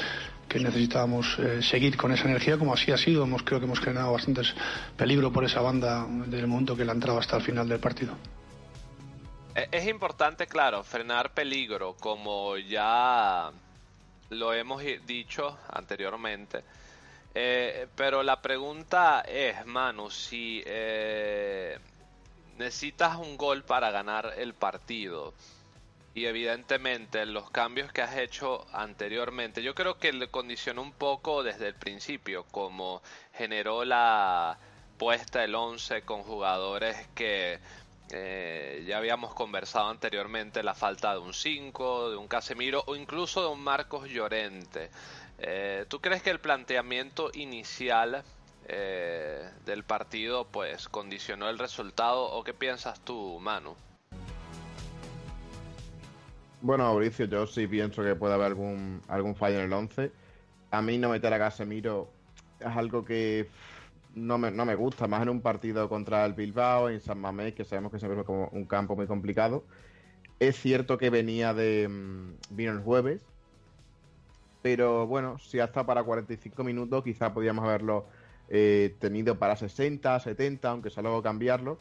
que necesitábamos eh, seguir con esa energía como así ha sido, hemos, creo que hemos generado bastantes peligro por esa banda desde el momento que la ha entrado hasta el final del partido. Es importante, claro, frenar peligro, como ya lo hemos dicho anteriormente. Eh, pero la pregunta es, Manu, si eh, necesitas un gol para ganar el partido y evidentemente los cambios que has hecho anteriormente, yo creo que le condicionó un poco desde el principio, como generó la puesta el 11 con jugadores que eh, ya habíamos conversado anteriormente, la falta de un 5, de un Casemiro o incluso de un Marcos Llorente. Eh, ¿Tú crees que el planteamiento inicial eh, del partido pues condicionó el resultado o qué piensas tú, Manu? Bueno, Mauricio, yo sí pienso que puede haber algún, algún fallo en el 11. A mí no meter a Casemiro es algo que no me, no me gusta, más en un partido contra el Bilbao, en San Mamés, que sabemos que siempre es como un campo muy complicado. Es cierto que venía de. mm, vino el jueves, pero bueno, si hasta para 45 minutos, quizá podíamos haberlo eh, tenido para 60, 70, aunque sea luego cambiarlo,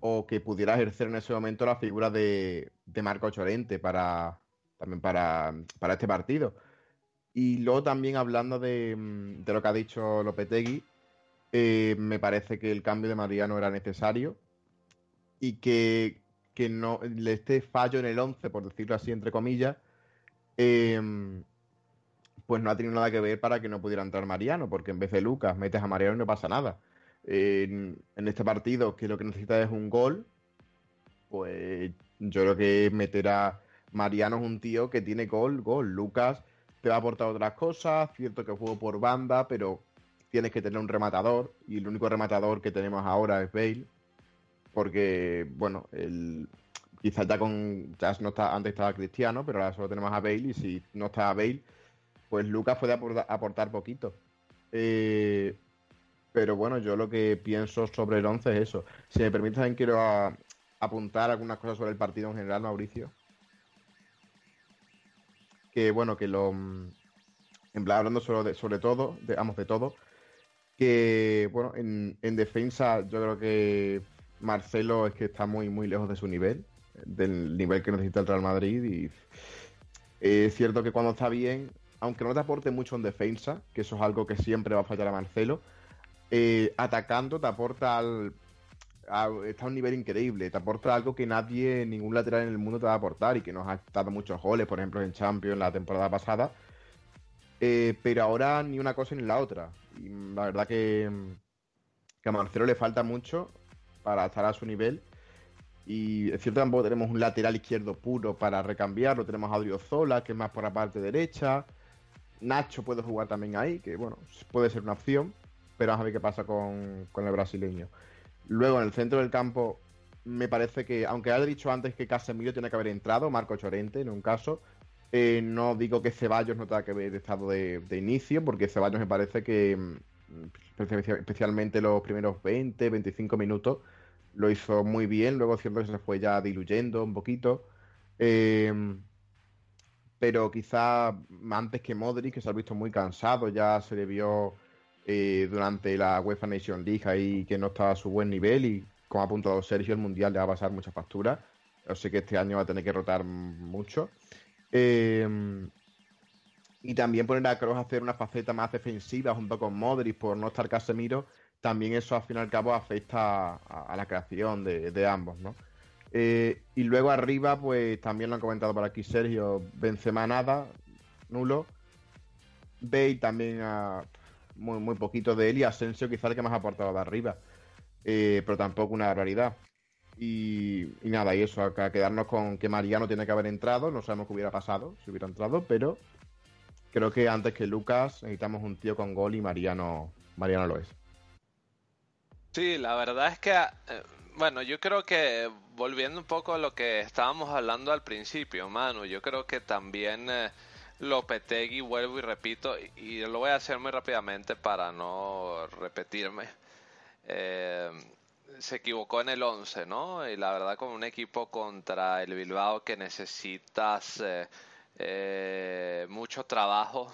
o que pudiera ejercer en ese momento la figura de, de Marco Chorente para también para, para este partido. Y luego también hablando de, mm, de lo que ha dicho Lopetegui, eh, me parece que el cambio de Mariano era necesario y que, que no este fallo en el 11, por decirlo así, entre comillas, eh, pues no ha tenido nada que ver para que no pudiera entrar Mariano, porque en vez de Lucas metes a Mariano y no pasa nada. En, este partido, que lo que necesita es un gol, pues yo creo que meter a Mariano es un tío que tiene gol, gol. Lucas te va a aportar otras cosas, cierto que juego por banda, pero tienes que tener un rematador, y el único rematador que tenemos ahora es Bale, porque, bueno, el, quizás ya con, ya no está, antes estaba Cristiano, pero ahora solo tenemos a Bale, y si no está Bale, pues Lucas puede aportar, poquito. Eh, pero bueno, yo lo que pienso sobre el 11 es eso. Si me permites, también quiero apuntar algunas cosas sobre el partido en general, Mauricio. Que bueno, que lo. En plan, hablando sobre, sobre todo, de, vamos, de todo. Que bueno, en, en defensa, yo creo que Marcelo es que está muy, muy lejos de su nivel, del nivel que necesita el Real Madrid. Y es cierto que cuando está bien, aunque no te aporte mucho en defensa, que eso es algo que siempre va a fallar a Marcelo, eh, atacando te aporta al, a- está a un nivel increíble, te aporta algo que nadie, ningún lateral en el mundo te va a aportar y que nos ha dado muchos goles, por ejemplo en Champions la temporada pasada, Eh, pero ahora ni una cosa ni la otra. Y la verdad que, que a Marcelo le falta mucho para estar a su nivel. Y es cierto tampoco tenemos un lateral izquierdo puro para recambiarlo. Tenemos a Odriozola, que es más por la parte derecha. Nacho puede jugar también ahí, que bueno, puede ser una opción. Pero vamos a ver qué pasa con, con el brasileño. Luego en el centro del campo, me parece que, aunque haya dicho antes que Casemiro tiene que haber entrado, Marco Chorente en un caso, eh, no digo que Ceballos no tenga que haber estado de, de inicio, porque Ceballos me parece que, mm, espe- especialmente los primeros 20, 25 minutos, lo hizo muy bien. Luego que se fue ya diluyendo un poquito. Eh, pero quizá antes que Modric, que se ha visto muy cansado, ya se le vio eh, durante la UEFA Nation League ahí que no estaba a su buen nivel y como ha apuntado Sergio, el Mundial le va a pasar mucha factura. Yo sé que este año va a tener que rotar mucho. Eh, y también poner a Kroos a hacer una faceta más defensiva junto con Modric por no estar Casemiro, también eso al fin y al cabo afecta a, la creación de ambos, ¿no? Eh, y luego arriba, pues también lo han comentado por aquí Sergio, Benzema nada, nulo. Bale también ah, muy, muy poquito de él y Asensio quizá el que más ha aportado de arriba. Eh, pero tampoco una barbaridad. Y, y nada, y eso, acá quedarnos con que Mariano tiene que haber entrado, no sabemos qué hubiera pasado si hubiera entrado, pero creo que antes que Lucas necesitamos un tío con gol y Mariano, Mariano lo es. Sí, la verdad es que, eh, bueno, yo creo que volviendo un poco a lo que estábamos hablando al principio, Manu, yo creo que también eh, Lopetegui, vuelvo y repito, y lo voy a hacer muy rápidamente para no repetirme. Eh, se equivocó en el 11, ¿no? Y la verdad con un equipo contra el Bilbao que necesitas eh, eh, mucho trabajo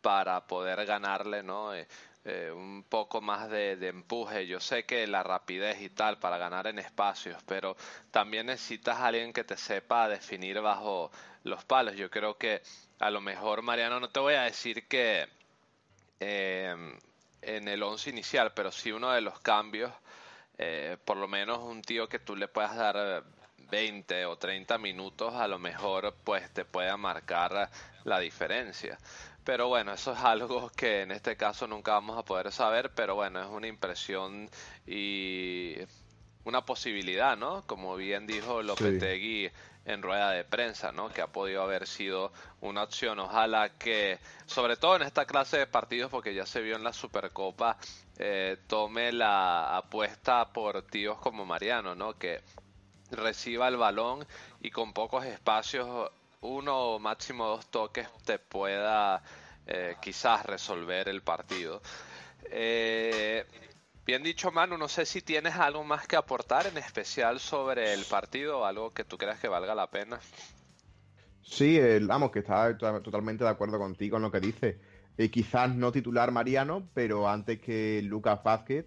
para poder ganarle, ¿no? Eh, un poco más de, empuje. Yo sé que la rapidez y tal para ganar en espacios, pero también necesitas a alguien que te sepa definir bajo los palos. Yo creo que a lo mejor, Mariano, no te voy a decir que eh, en el once inicial, pero sí uno de los cambios, eh, por lo menos un tío que tú le puedas dar 20 o 30 minutos, a lo mejor pues te pueda marcar la diferencia. Pero bueno, eso es algo que en este caso nunca vamos a poder saber, pero bueno, es una impresión y una posibilidad, ¿no? Como bien dijo Lopetegui en rueda de prensa, ¿no? Que ha podido haber sido una opción. Ojalá que, sobre todo en esta clase de partidos, porque ya se vio en la Supercopa, eh, tome la apuesta por tíos como Mariano, ¿no? Que reciba el balón y con pocos espacios uno o máximo dos toques te pueda eh, quizás resolver el partido. Eh, bien dicho, Manu, no sé si tienes algo más que aportar, en especial sobre el partido, algo que tú creas que valga la pena. Sí, el, vamos, que está totalmente de acuerdo contigo en lo que dice. Eh, quizás no titular Mariano, pero antes que Lucas Vázquez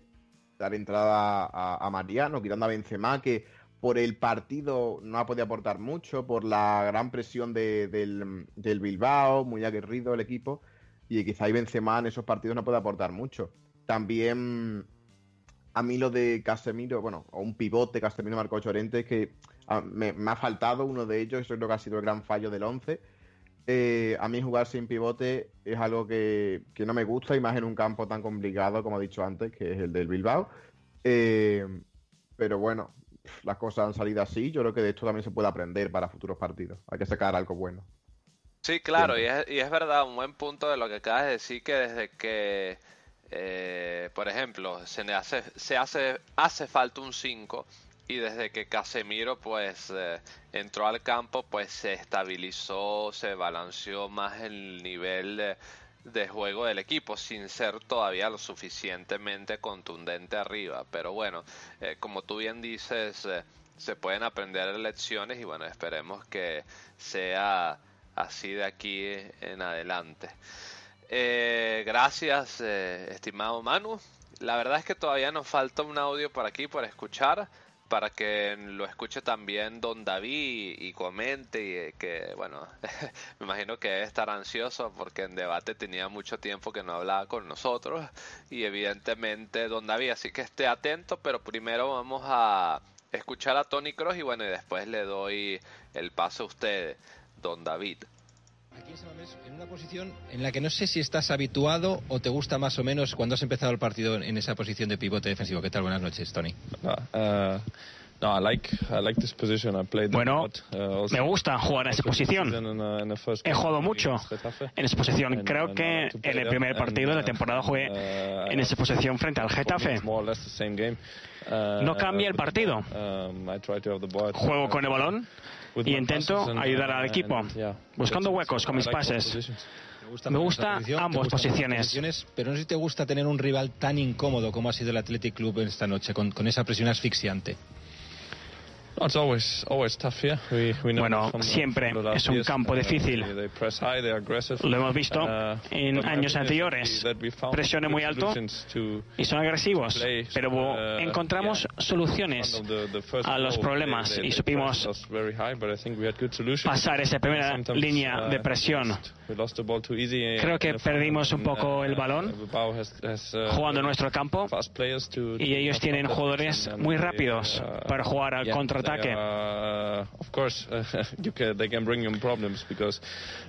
dar entrada a, a Mariano, quitando a Benzema, que por el partido no ha podido aportar mucho, por la gran presión de, del, del, Bilbao, muy aguerrido el equipo, y quizá ahí Benzema en esos partidos no puede aportar mucho. También a mí lo de Casemiro, bueno, o un pivote Casemiro Marco Chorente, que me, ha faltado uno de ellos, eso creo que ha sido el gran fallo del 11. Eh, a mí jugar sin pivote es algo que, que, no me gusta, y más en un campo tan complicado, como he dicho antes, que es el del Bilbao. Eh, pero bueno, las cosas han salido así, yo creo que de esto también se puede aprender para futuros partidos. Hay que sacar algo bueno. Sí, claro, y es, y es, verdad, un buen punto de lo que acabas de decir, que desde que, eh, por ejemplo, se hace, se hace, hace falta un 5 y desde que Casemiro pues eh, entró al campo pues se estabilizó, se balanceó más el nivel de, de juego del equipo sin ser todavía lo suficientemente contundente arriba. Pero bueno, eh, como tú bien dices, eh, se pueden aprender lecciones y bueno, esperemos que sea así de aquí en adelante. Eh, gracias, estimado Manu. La verdad es que todavía nos falta un audio por aquí por escuchar para que lo escuche también don David y, comente y que bueno me imagino que debe estar ansioso porque en debate tenía mucho tiempo que no hablaba con nosotros y evidentemente don David así que esté atento pero primero vamos a escuchar a Tony Cross y bueno y después le doy el paso a usted don David Aquí en una posición en la que no sé si estás habituado o te gusta más o menos cuando has empezado el partido en esa posición de pivote defensivo. ¿Qué tal? Buenas noches, Tony. No, uh, no, I like, I like this position. I played bueno, lot, uh, me gusta jugar en esa posición. He jugado mucho en esa posición. Creo que en el primer partido de la temporada jugué en esa posición frente al Getafe. No cambia el partido. Juego con el balón y intento ayudar al equipo, buscando huecos con mis pases. Me gusta ambas posiciones. Pero no sé si te gusta tener un rival tan incómodo como ha sido el Athletic Club esta noche, con, con esa presión asfixiante. Bueno, siempre es un campo difícil. Lo hemos visto Uh, en años anteriores. Presiones muy alto y son agresivos, pero Uh, encontramos soluciones a los problemas y supimos pasar esa primera línea uh, de presión. Creo que perdimos un poco el balón jugando en nuestro campo y ellos tienen jugadores muy rápidos para jugar al contraataque. Uh, of course, can, they can bring him problems because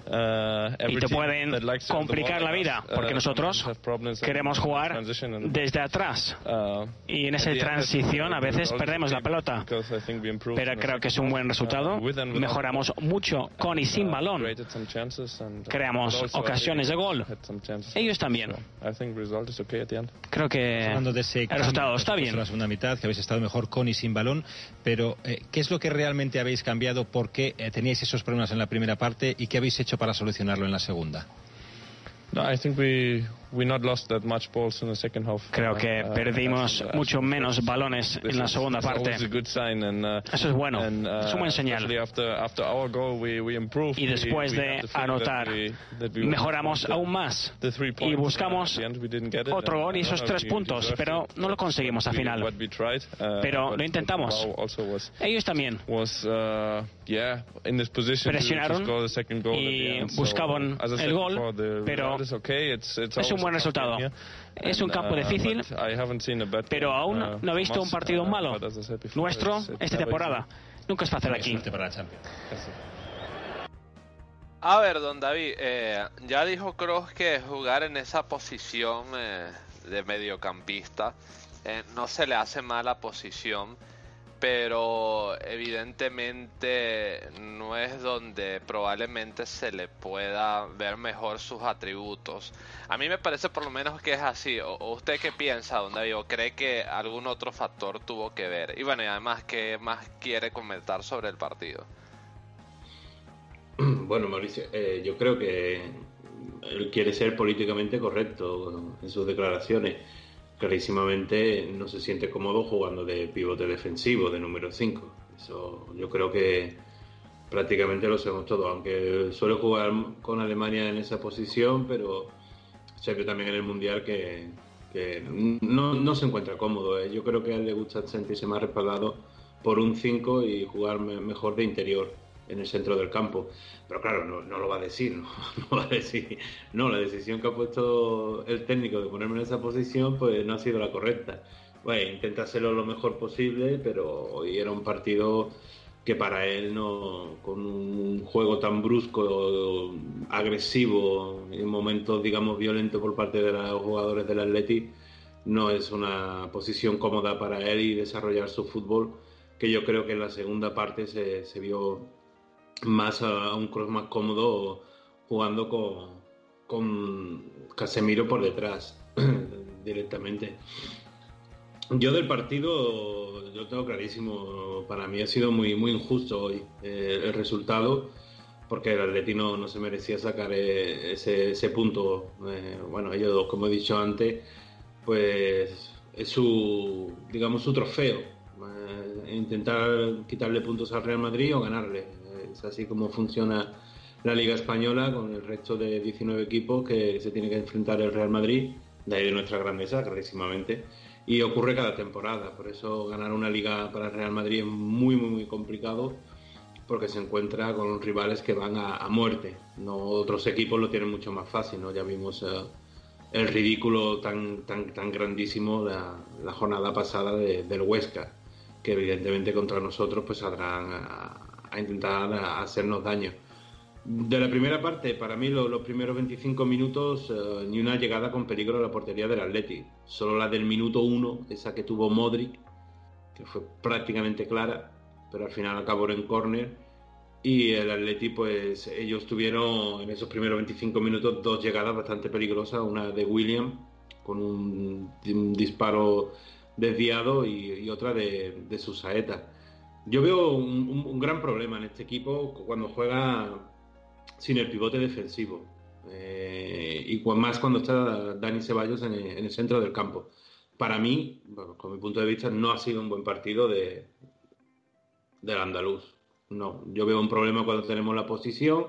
y te pueden complicar la vida porque nosotros queremos jugar desde atrás. y en esa transición a veces perdemos la pelota. pero creo que es un buen resultado. mejoramos mucho con y sin balón. creamos ocasiones de gol. ellos también. Creo que el resultado está bien. la segunda mitad que habéis estado mejor con y sin balón pero Eh, ¿Qué es lo que realmente habéis cambiado? ¿Por qué eh, teníais esos problemas en la primera parte? ¿Y qué habéis hecho para solucionarlo en la segunda? No, I think Creo que uh, perdimos mucho menos balones en la segunda parte. Eso es bueno, es un buen señal. Y después de anotar, mejoramos aún más y buscamos otro gol y esos tres puntos, pero no lo conseguimos al final. Pero lo intentamos. Ellos también presionaron y buscaban el gol, pero es un buen resultado. Es un campo uh, difícil, pero aún uh, no he visto un partido malo. Nuestro, esta temporada. Nunca es fácil aquí. A ver, don David, eh, ya dijo Cross que jugar en esa posición eh, de mediocampista eh, no se le hace mala posición pero evidentemente no es donde probablemente se le pueda ver mejor sus atributos. A mí me parece por lo menos que es así. ¿O usted qué piensa, don David? ¿O cree que algún otro factor tuvo que ver? Y bueno, y además, ¿qué más quiere comentar sobre el partido? Bueno, Mauricio, eh, yo creo que él quiere ser políticamente correcto en sus declaraciones clarísimamente no se siente cómodo jugando de pivote defensivo, de número 5. Eso yo creo que prácticamente lo sabemos todo, aunque suele jugar con Alemania en esa posición, pero se ve también en el Mundial que, no, se encuentra cómodo. ¿eh? Yo creo que a él le gusta sentirse más respaldado por un 5 y jugar mejor de interior en el centro del campo. Pero claro, no, lo va a decir, no, va a decir. No, la decisión que ha puesto el técnico de ponerme en esa posición, pues no ha sido la correcta. Bueno, intenta hacerlo lo mejor posible, pero hoy era un partido que para él no, con un juego tan brusco, agresivo, en momentos digamos violentos por parte de los jugadores del Atleti, no es una posición cómoda para él y desarrollar su fútbol, que yo creo que en la segunda parte se, se vio más a, un cross más cómodo jugando con, con Casemiro por detrás directamente. Yo del partido, yo tengo clarísimo, para mí ha sido muy, muy injusto hoy eh, el resultado, porque el Atletino no se merecía sacar eh, ese, ese punto. Eh, bueno, ellos, como he dicho antes, pues es su, digamos, su trofeo, intentar quitarle puntos al Real Madrid o ganarle. Es así como funciona la Liga Española con el resto de 19 equipos que se tiene que enfrentar el Real Madrid, de ahí de nuestra grandeza, clarísimamente. Y ocurre cada temporada, por eso ganar una liga para el Real Madrid es muy, muy, muy complicado porque se encuentra con rivales que van a, muerte. No otros equipos lo tienen mucho más fácil, ¿no? Ya vimos eh, el ridículo tan, tan, tan grandísimo de la, jornada pasada del Huesca, que evidentemente contra nosotros pues saldrán a, a intentar hacernos daño. De la primera parte, para mí los primeros 25 minutos, eh, ni una llegada con peligro a la portería del Atleti. Solo la del minuto 1, esa que tuvo Modric, que fue prácticamente clara, pero al final acabó en córner. Y el Atleti, pues ellos tuvieron en esos primeros 25 minutos dos llegadas bastante peligrosas, una de William con un, disparo desviado y, otra de, de su saeta yo veo un, gran problema en este equipo cuando juega sin el pivote defensivo. Eh, y más cuando está Dani Ceballos en el, centro del campo. Para mí, con mi punto de vista, no ha sido un buen partido de, del andaluz. No, yo veo un problema cuando tenemos la posición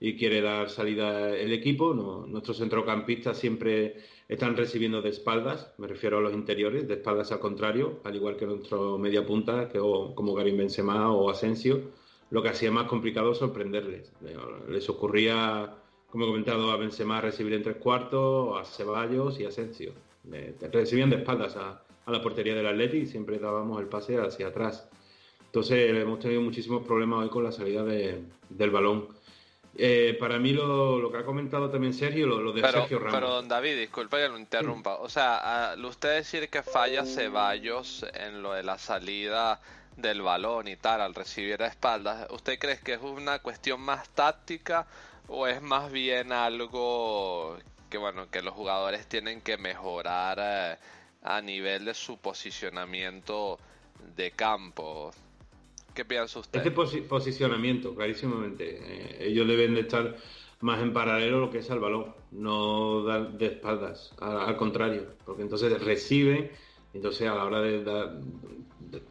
y quiere dar salida el equipo. No, nuestros centrocampistas siempre están recibiendo de espaldas, me refiero a los interiores, de espaldas al contrario, al igual que nuestro media punta, que, como Karim Benzema o Asensio, lo que hacía más complicado sorprenderles. Les ocurría, como he comentado, a Benzema recibir en tres cuartos, a Ceballos y a Asensio. recibían de espaldas a, la portería del Atleti y siempre dábamos el pase hacia atrás. Entonces hemos tenido muchísimos problemas hoy con la salida del balón. Eh, para mí lo, que ha comentado también Sergio, lo, de Sergio Ramos. Pero don David, disculpa que lo interrumpa. O sea, al usted decir que falla Ceballos en lo de la salida del balón y tal, al recibir a espaldas, ¿usted cree que es una cuestión más táctica o es más bien algo que, bueno, que los jugadores tienen que mejorar eh, a nivel de su posicionamiento de campo? ¿Qué piensa usted? Este posicionamiento, clarísimamente. Eh, ellos deben de estar más en paralelo lo que es al balón, no dar de espaldas, al, contrario, porque entonces reciben, entonces a la hora de,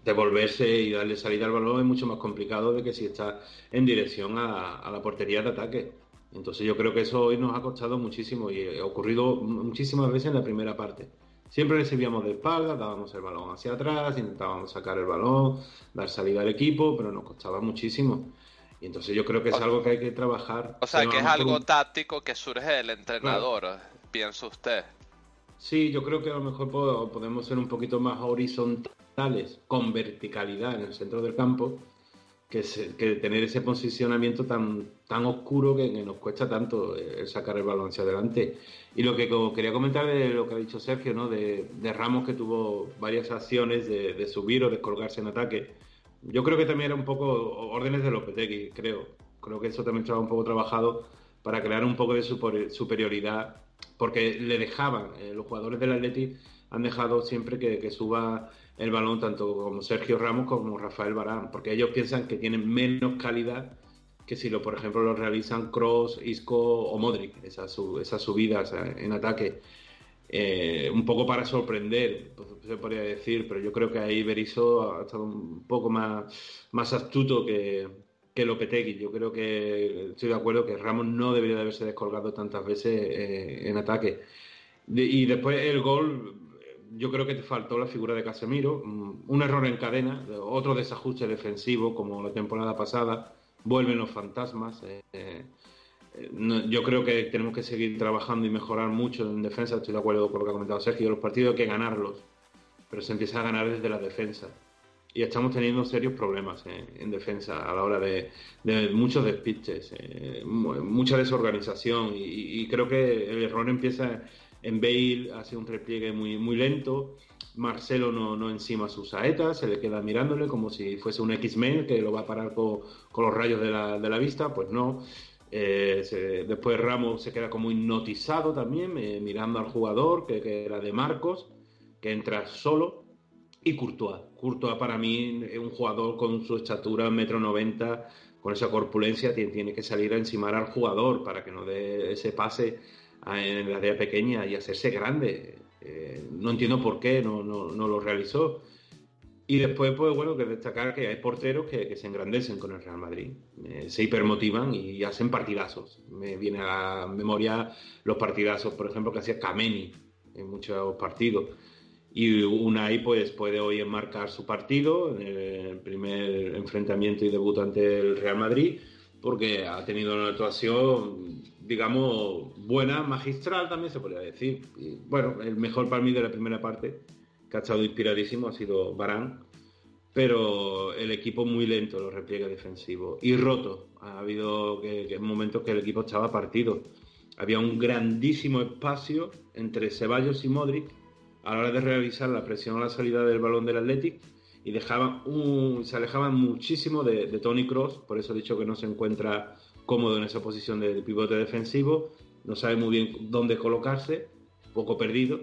devolverse y darle salida al balón es mucho más complicado de que si está en dirección a, la portería de ataque. Entonces yo creo que eso hoy nos ha costado muchísimo y ha ocurrido muchísimas veces en la primera parte. Siempre recibíamos de espaldas, dábamos el balón hacia atrás, intentábamos sacar el balón, dar salida al equipo, pero nos costaba muchísimo. Y entonces yo creo que es algo que hay que trabajar. O sea, que es algo táctico que surge del entrenador, piensa usted. Sí, yo creo que a lo mejor podemos ser un poquito más horizontales, con verticalidad en el centro del campo, que, tener ese posicionamiento tan, tan oscuro que, nos cuesta tanto eh, sacar el balón hacia adelante. Y lo que quería comentar de lo que ha dicho Sergio, ¿no? de, Ramos que tuvo varias acciones de, de subir o descolgarse en ataque yo creo que también era un poco órdenes de Lopetegui, creo. Creo que eso también estaba un poco trabajado para crear un poco de superioridad, porque le dejaban, eh, los jugadores del Atleti han dejado siempre que, suba el balón tanto como Sergio Ramos como Rafael Barán, porque ellos piensan que tienen menos calidad que si lo, por ejemplo, lo realizan Cross, Isco o Modric, esas, subidas en ataque. Eh, un poco para sorprender, pues, se podría decir, pero yo creo que ahí Berizzo ha estado un poco más, más astuto que, que Lopetegui. Yo creo que estoy de acuerdo que Ramos no debería de haberse descolgado tantas veces eh, en ataque. y después el gol, yo creo que te faltó la figura de Casemiro, mm, un error en cadena, otro desajuste defensivo como la temporada pasada, vuelven los fantasmas. Eh, yo creo que tenemos que seguir trabajando y mejorar mucho en defensa. Estoy de acuerdo con lo que ha comentado Sergio. Los partidos hay que ganarlos, pero se empieza a ganar desde la defensa. Y estamos teniendo serios problemas en defensa a la hora de, muchos despiches, eh, mucha desorganización. Y, creo que el error empieza en Bale, hace un repliegue muy, muy lento. Marcelo no, no encima sus saetas, se le queda mirándole como si fuese un X-Men que lo va a parar con, con los rayos de la, de la vista. Pues no eh, después Ramos se queda como hipnotizado también, eh, mirando al jugador, que, era de Marcos, que entra solo. Y Courtois. Courtois para mí es un jugador con su estatura, metro noventa, con esa corpulencia, tiene, que salir a encimar al jugador para que no dé ese pase en la área pequeña y hacerse grande. Eh, no entiendo por qué no, no, no lo realizó. Y después, pues bueno, que destacar que hay porteros que, se engrandecen con el Real Madrid, eh, se hipermotivan y hacen partidazos. Me viene a la memoria los partidazos, por ejemplo, que hacía Kameni en muchos partidos. Y Unai pues, puede hoy enmarcar su partido en el primer enfrentamiento y debut ante el Real Madrid, porque ha tenido una actuación, digamos, buena, magistral también se podría decir. Bueno, el mejor para mí de la primera parte que ha estado inspiradísimo ha sido Barán, pero el equipo muy lento, los repliegues defensivos, y roto. Ha habido que, momentos que el equipo estaba partido. Había un grandísimo espacio entre Ceballos y Modric a la hora de realizar la presión a la salida del balón del Athletic y dejaban un, se alejaban muchísimo de, Tony Cross, por eso he dicho que no se encuentra cómodo en esa posición de pivote defensivo, no sabe muy bien dónde colocarse, poco perdido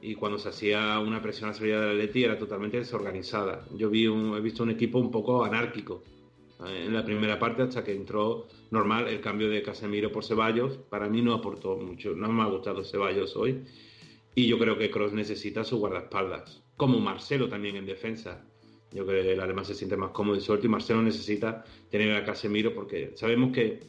y cuando se hacía una presión a la salida del Atleti era totalmente desorganizada. Yo vi he visto un equipo un poco anárquico eh, en la primera parte hasta que entró normal el cambio de Casemiro por Ceballos. Para mí no aportó mucho, no me ha gustado Ceballos hoy y yo creo que Cross necesita su guardaespaldas, como Marcelo también en defensa. Yo creo que el alemán se siente más cómodo y suelto y Marcelo necesita tener a Casemiro porque sabemos que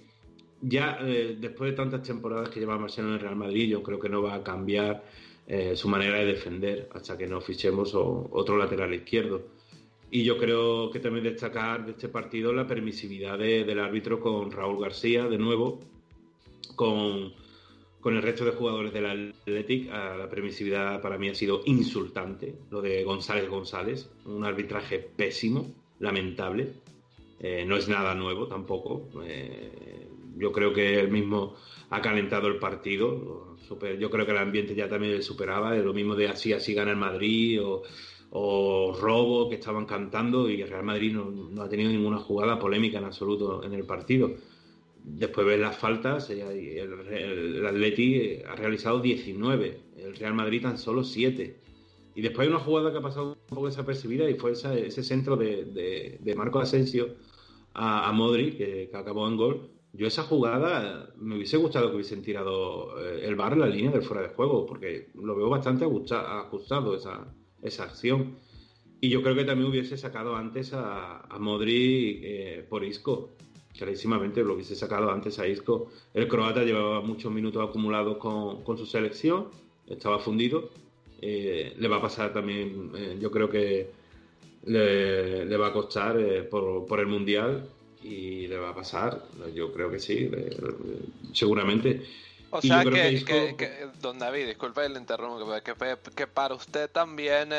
ya eh, después de tantas temporadas que lleva Marcelo en el Real Madrid, yo creo que no va a cambiar eh, su manera de defender hasta que no fichemos otro lateral izquierdo. Y yo creo que también destacar de este partido la permisividad del árbitro con Raúl García, de nuevo, con, con el resto de jugadores del Athletic. Ah, la permisividad para mí ha sido insultante, lo de González González, un arbitraje pésimo, lamentable. Eh, no es nada nuevo tampoco. Eh, yo creo que él mismo ha calentado el partido yo creo que el ambiente ya también superaba, lo mismo de así, así gana el Madrid o, Robo que estaban cantando y el Real Madrid no, ha tenido ninguna jugada polémica en absoluto en el partido. Después ves las faltas, el, el, Atleti ha realizado 19, el Real Madrid tan solo 7. Y después hay una jugada que ha pasado un poco desapercibida y fue ese centro de, de, Marco Asensio a, a Modri, que, acabó en gol. Yo esa jugada me hubiese gustado que hubiesen tirado eh, el bar en la línea del fuera de juego, porque lo veo bastante ajustado esa, esa acción. Y yo creo que también hubiese sacado antes a, a Modri eh, por Isco. Clarísimamente lo hubiese sacado antes a Isco. El croata llevaba muchos minutos acumulados con, con su selección, estaba fundido eh, le va a pasar también, eh, yo creo que le, va a costar eh, por, el Mundial y le va a pasar, yo creo que sí, seguramente. O sea que, don David, disculpe el interrumpo, que, que, para usted también,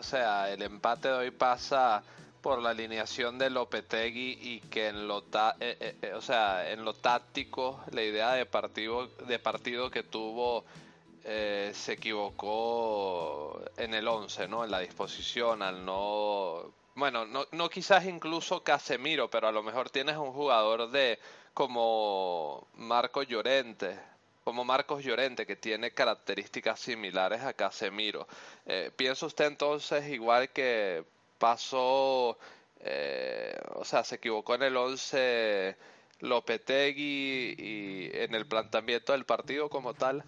o sea, el empate de hoy pasa por la alineación de Lopetegui y que en lo o sea, en lo táctico, la idea de partido, de partido que tuvo eh, se equivocó en el 11, ¿no? En la disposición, al no... Bueno, no, no quizás incluso Casemiro, pero a lo mejor tienes un jugador de como Marcos Llorente, como Marcos Llorente, que tiene características similares a Casemiro. Eh, ¿Piensa usted entonces igual que pasó, eh, o sea, se equivocó en el 11 Lopetegui y en el planteamiento del partido como tal?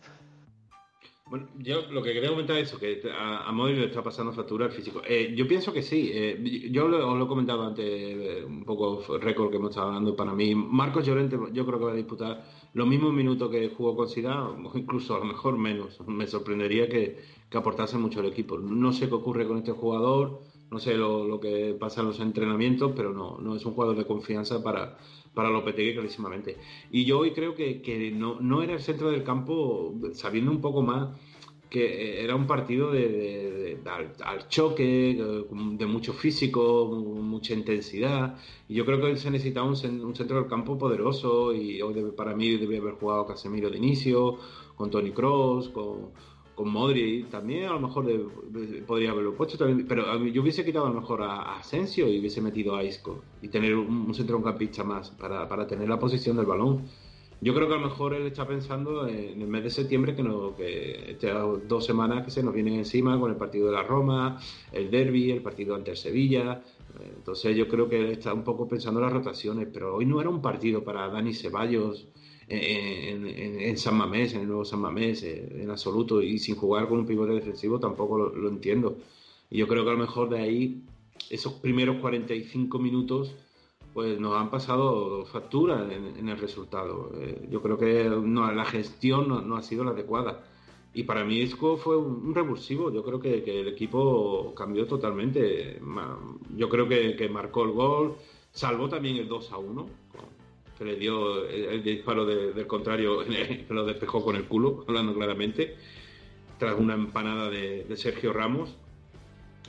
Bueno, yo lo que quería comentar es eso, que a, a Modri le está pasando factura el físico. Eh, yo pienso que sí. Eh, yo lo, os he comentado antes, eh, un poco récord que hemos estado hablando para mí. Marcos Llorente yo creo que va a disputar los mismos minutos que jugó con Zidane, incluso a lo mejor menos. Me sorprendería que, que aportase mucho el equipo. No sé qué ocurre con este jugador, no sé lo, lo que pasa en los entrenamientos, pero no, no es un jugador de confianza para, para Lopetegui clarísimamente. Y yo hoy creo que, que no, no, era el centro del campo, sabiendo un poco más que era un partido de, al, choque, de, mucho físico, mucha intensidad. Y yo creo que se necesitaba un, un centro del campo poderoso y hoy para mí debía haber jugado Casemiro de inicio, con Tony Cross, con, con Modri también a lo mejor podría haberlo puesto también, pero yo hubiese quitado a lo mejor a, Asensio y hubiese metido a Isco y tener un, centro centrocampista más para, para, tener la posición del balón. Yo creo que a lo mejor él está pensando en el mes de septiembre que, no, que estas dos semanas que se nos vienen encima con el partido de la Roma, el derby, el partido ante el Sevilla. Entonces yo creo que él está un poco pensando en las rotaciones, pero hoy no era un partido para Dani Ceballos en, San Mamés, en el nuevo San Mamés, eh, en absoluto, y sin jugar con un pivote defensivo tampoco lo, entiendo. Y yo creo que a lo mejor de ahí, esos primeros 45 minutos, pues nos han pasado factura en, el resultado. Eh, yo creo que no, la gestión no, ha sido la adecuada. Y para mí Isco fue un, revulsivo. Yo creo que, el equipo cambió totalmente. Yo creo que, que marcó el gol, salvó también el 2 a 1 que le dio el, disparo del contrario, que lo despejó con el culo, hablando claramente, tras una empanada de, Sergio Ramos.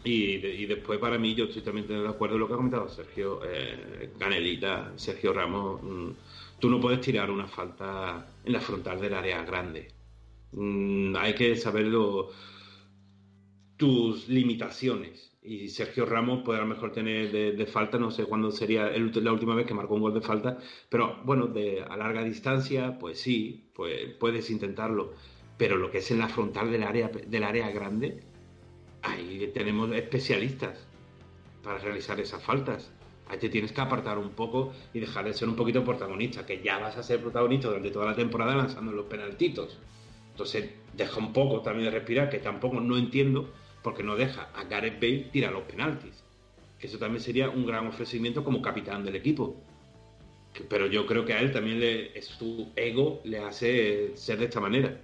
Y, después para mí, yo estoy también de acuerdo con lo que ha comentado Sergio eh, Canelita, Sergio Ramos. Mm, tú no puedes tirar una falta en la frontal del área grande. Mm, hay que saberlo tus limitaciones y Sergio Ramos puede a lo mejor tener de, falta, no sé cuándo sería la última vez que marcó un gol de falta, pero bueno, a larga distancia, pues sí, pues puedes intentarlo, pero lo que es en la frontal del área, del área grande, ahí tenemos especialistas para realizar esas faltas. Ahí te tienes que apartar un poco y dejar de ser un poquito protagonista, que ya vas a ser protagonista durante toda la temporada lanzando los penaltitos. Entonces, deja un poco también de respirar, que tampoco no entiendo porque no deja a Gareth Bale tirar los penaltis. Eso también sería un gran ofrecimiento como capitán del equipo. Pero yo creo que a él también le, su ego le hace ser de esta manera.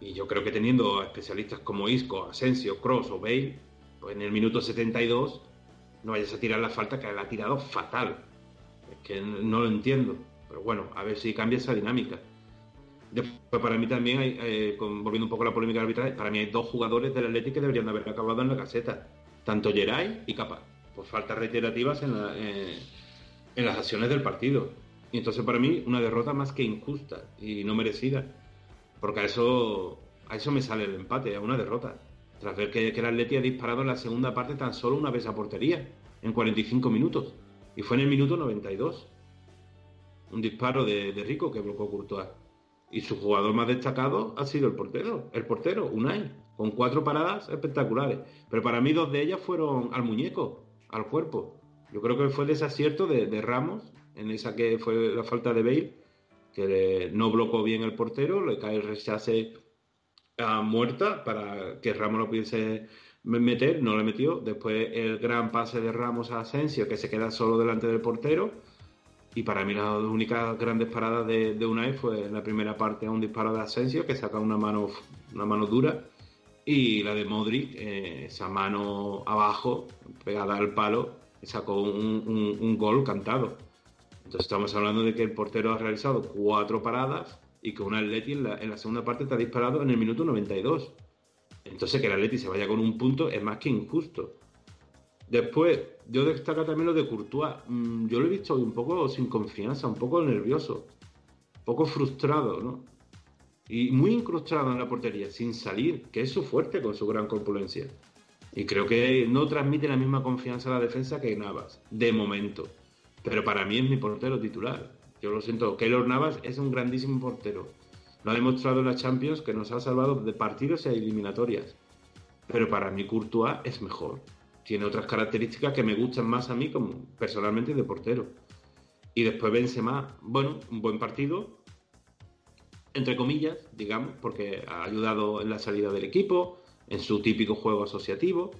Y yo creo que teniendo especialistas como Isco, Asensio, Cross o Bale, pues en el minuto 72 no vayas a tirar la falta que él ha tirado fatal. Es que no lo entiendo. Pero bueno, a ver si cambia esa dinámica. Después, para mí también, hay, eh, volviendo un poco a la polémica arbitral, para mí hay dos jugadores del Atlético que deberían haber acabado en la caseta, tanto Geray y Capa, por faltas reiterativas en, eh, en las acciones del partido. Y entonces para mí una derrota más que injusta y no merecida, porque a eso, a eso me sale el empate, a una derrota. Tras ver que, el Atleti ha disparado en la segunda parte tan solo una vez a portería, en 45 minutos. Y fue en el minuto 92. Un disparo de, de Rico que bloqueó Courtois. Y su jugador más destacado ha sido el portero, el portero, Unai, con cuatro paradas espectaculares. Pero para mí dos de ellas fueron al muñeco, al cuerpo. Yo creo que fue desacierto de, de Ramos, en esa que fue la falta de Bale, que no blocó bien el portero, le cae el rechace a muerta para que Ramos lo pudiese meter, no le metió. Después el gran pase de Ramos a Asensio, que se queda solo delante del portero. Y para mí las únicas grandes paradas de, de Unai fue la primera parte a un disparo de Asensio, que saca una mano, una mano dura. Y la de Modric, eh, esa mano abajo, pegada al palo, sacó un, gol cantado. Entonces estamos hablando de que el portero ha realizado cuatro paradas y que un Atleti en la, segunda parte te ha disparado en el minuto 92. Entonces que el Atleti se vaya con un punto es más que injusto. Después, yo destaco también lo de Courtois. Mm, yo lo he visto un poco sin confianza, un poco nervioso, un poco frustrado, ¿no? Y muy incrustado en la portería, sin salir, que es su fuerte con su gran corpulencia. Y creo que no transmite la misma confianza a la defensa que Navas, de momento. Pero para mí es mi portero titular. Yo lo siento, Keylor Navas es un grandísimo portero. Lo ha demostrado en la Champions que nos ha salvado de partidos e eliminatorias. Pero para mí Courtois es mejor. Tiene otras características que me gustan más a mí como personalmente de portero. Y después Benzema, bueno, un buen partido, entre comillas, digamos, porque ha ayudado en la salida del equipo, en su típico juego asociativo,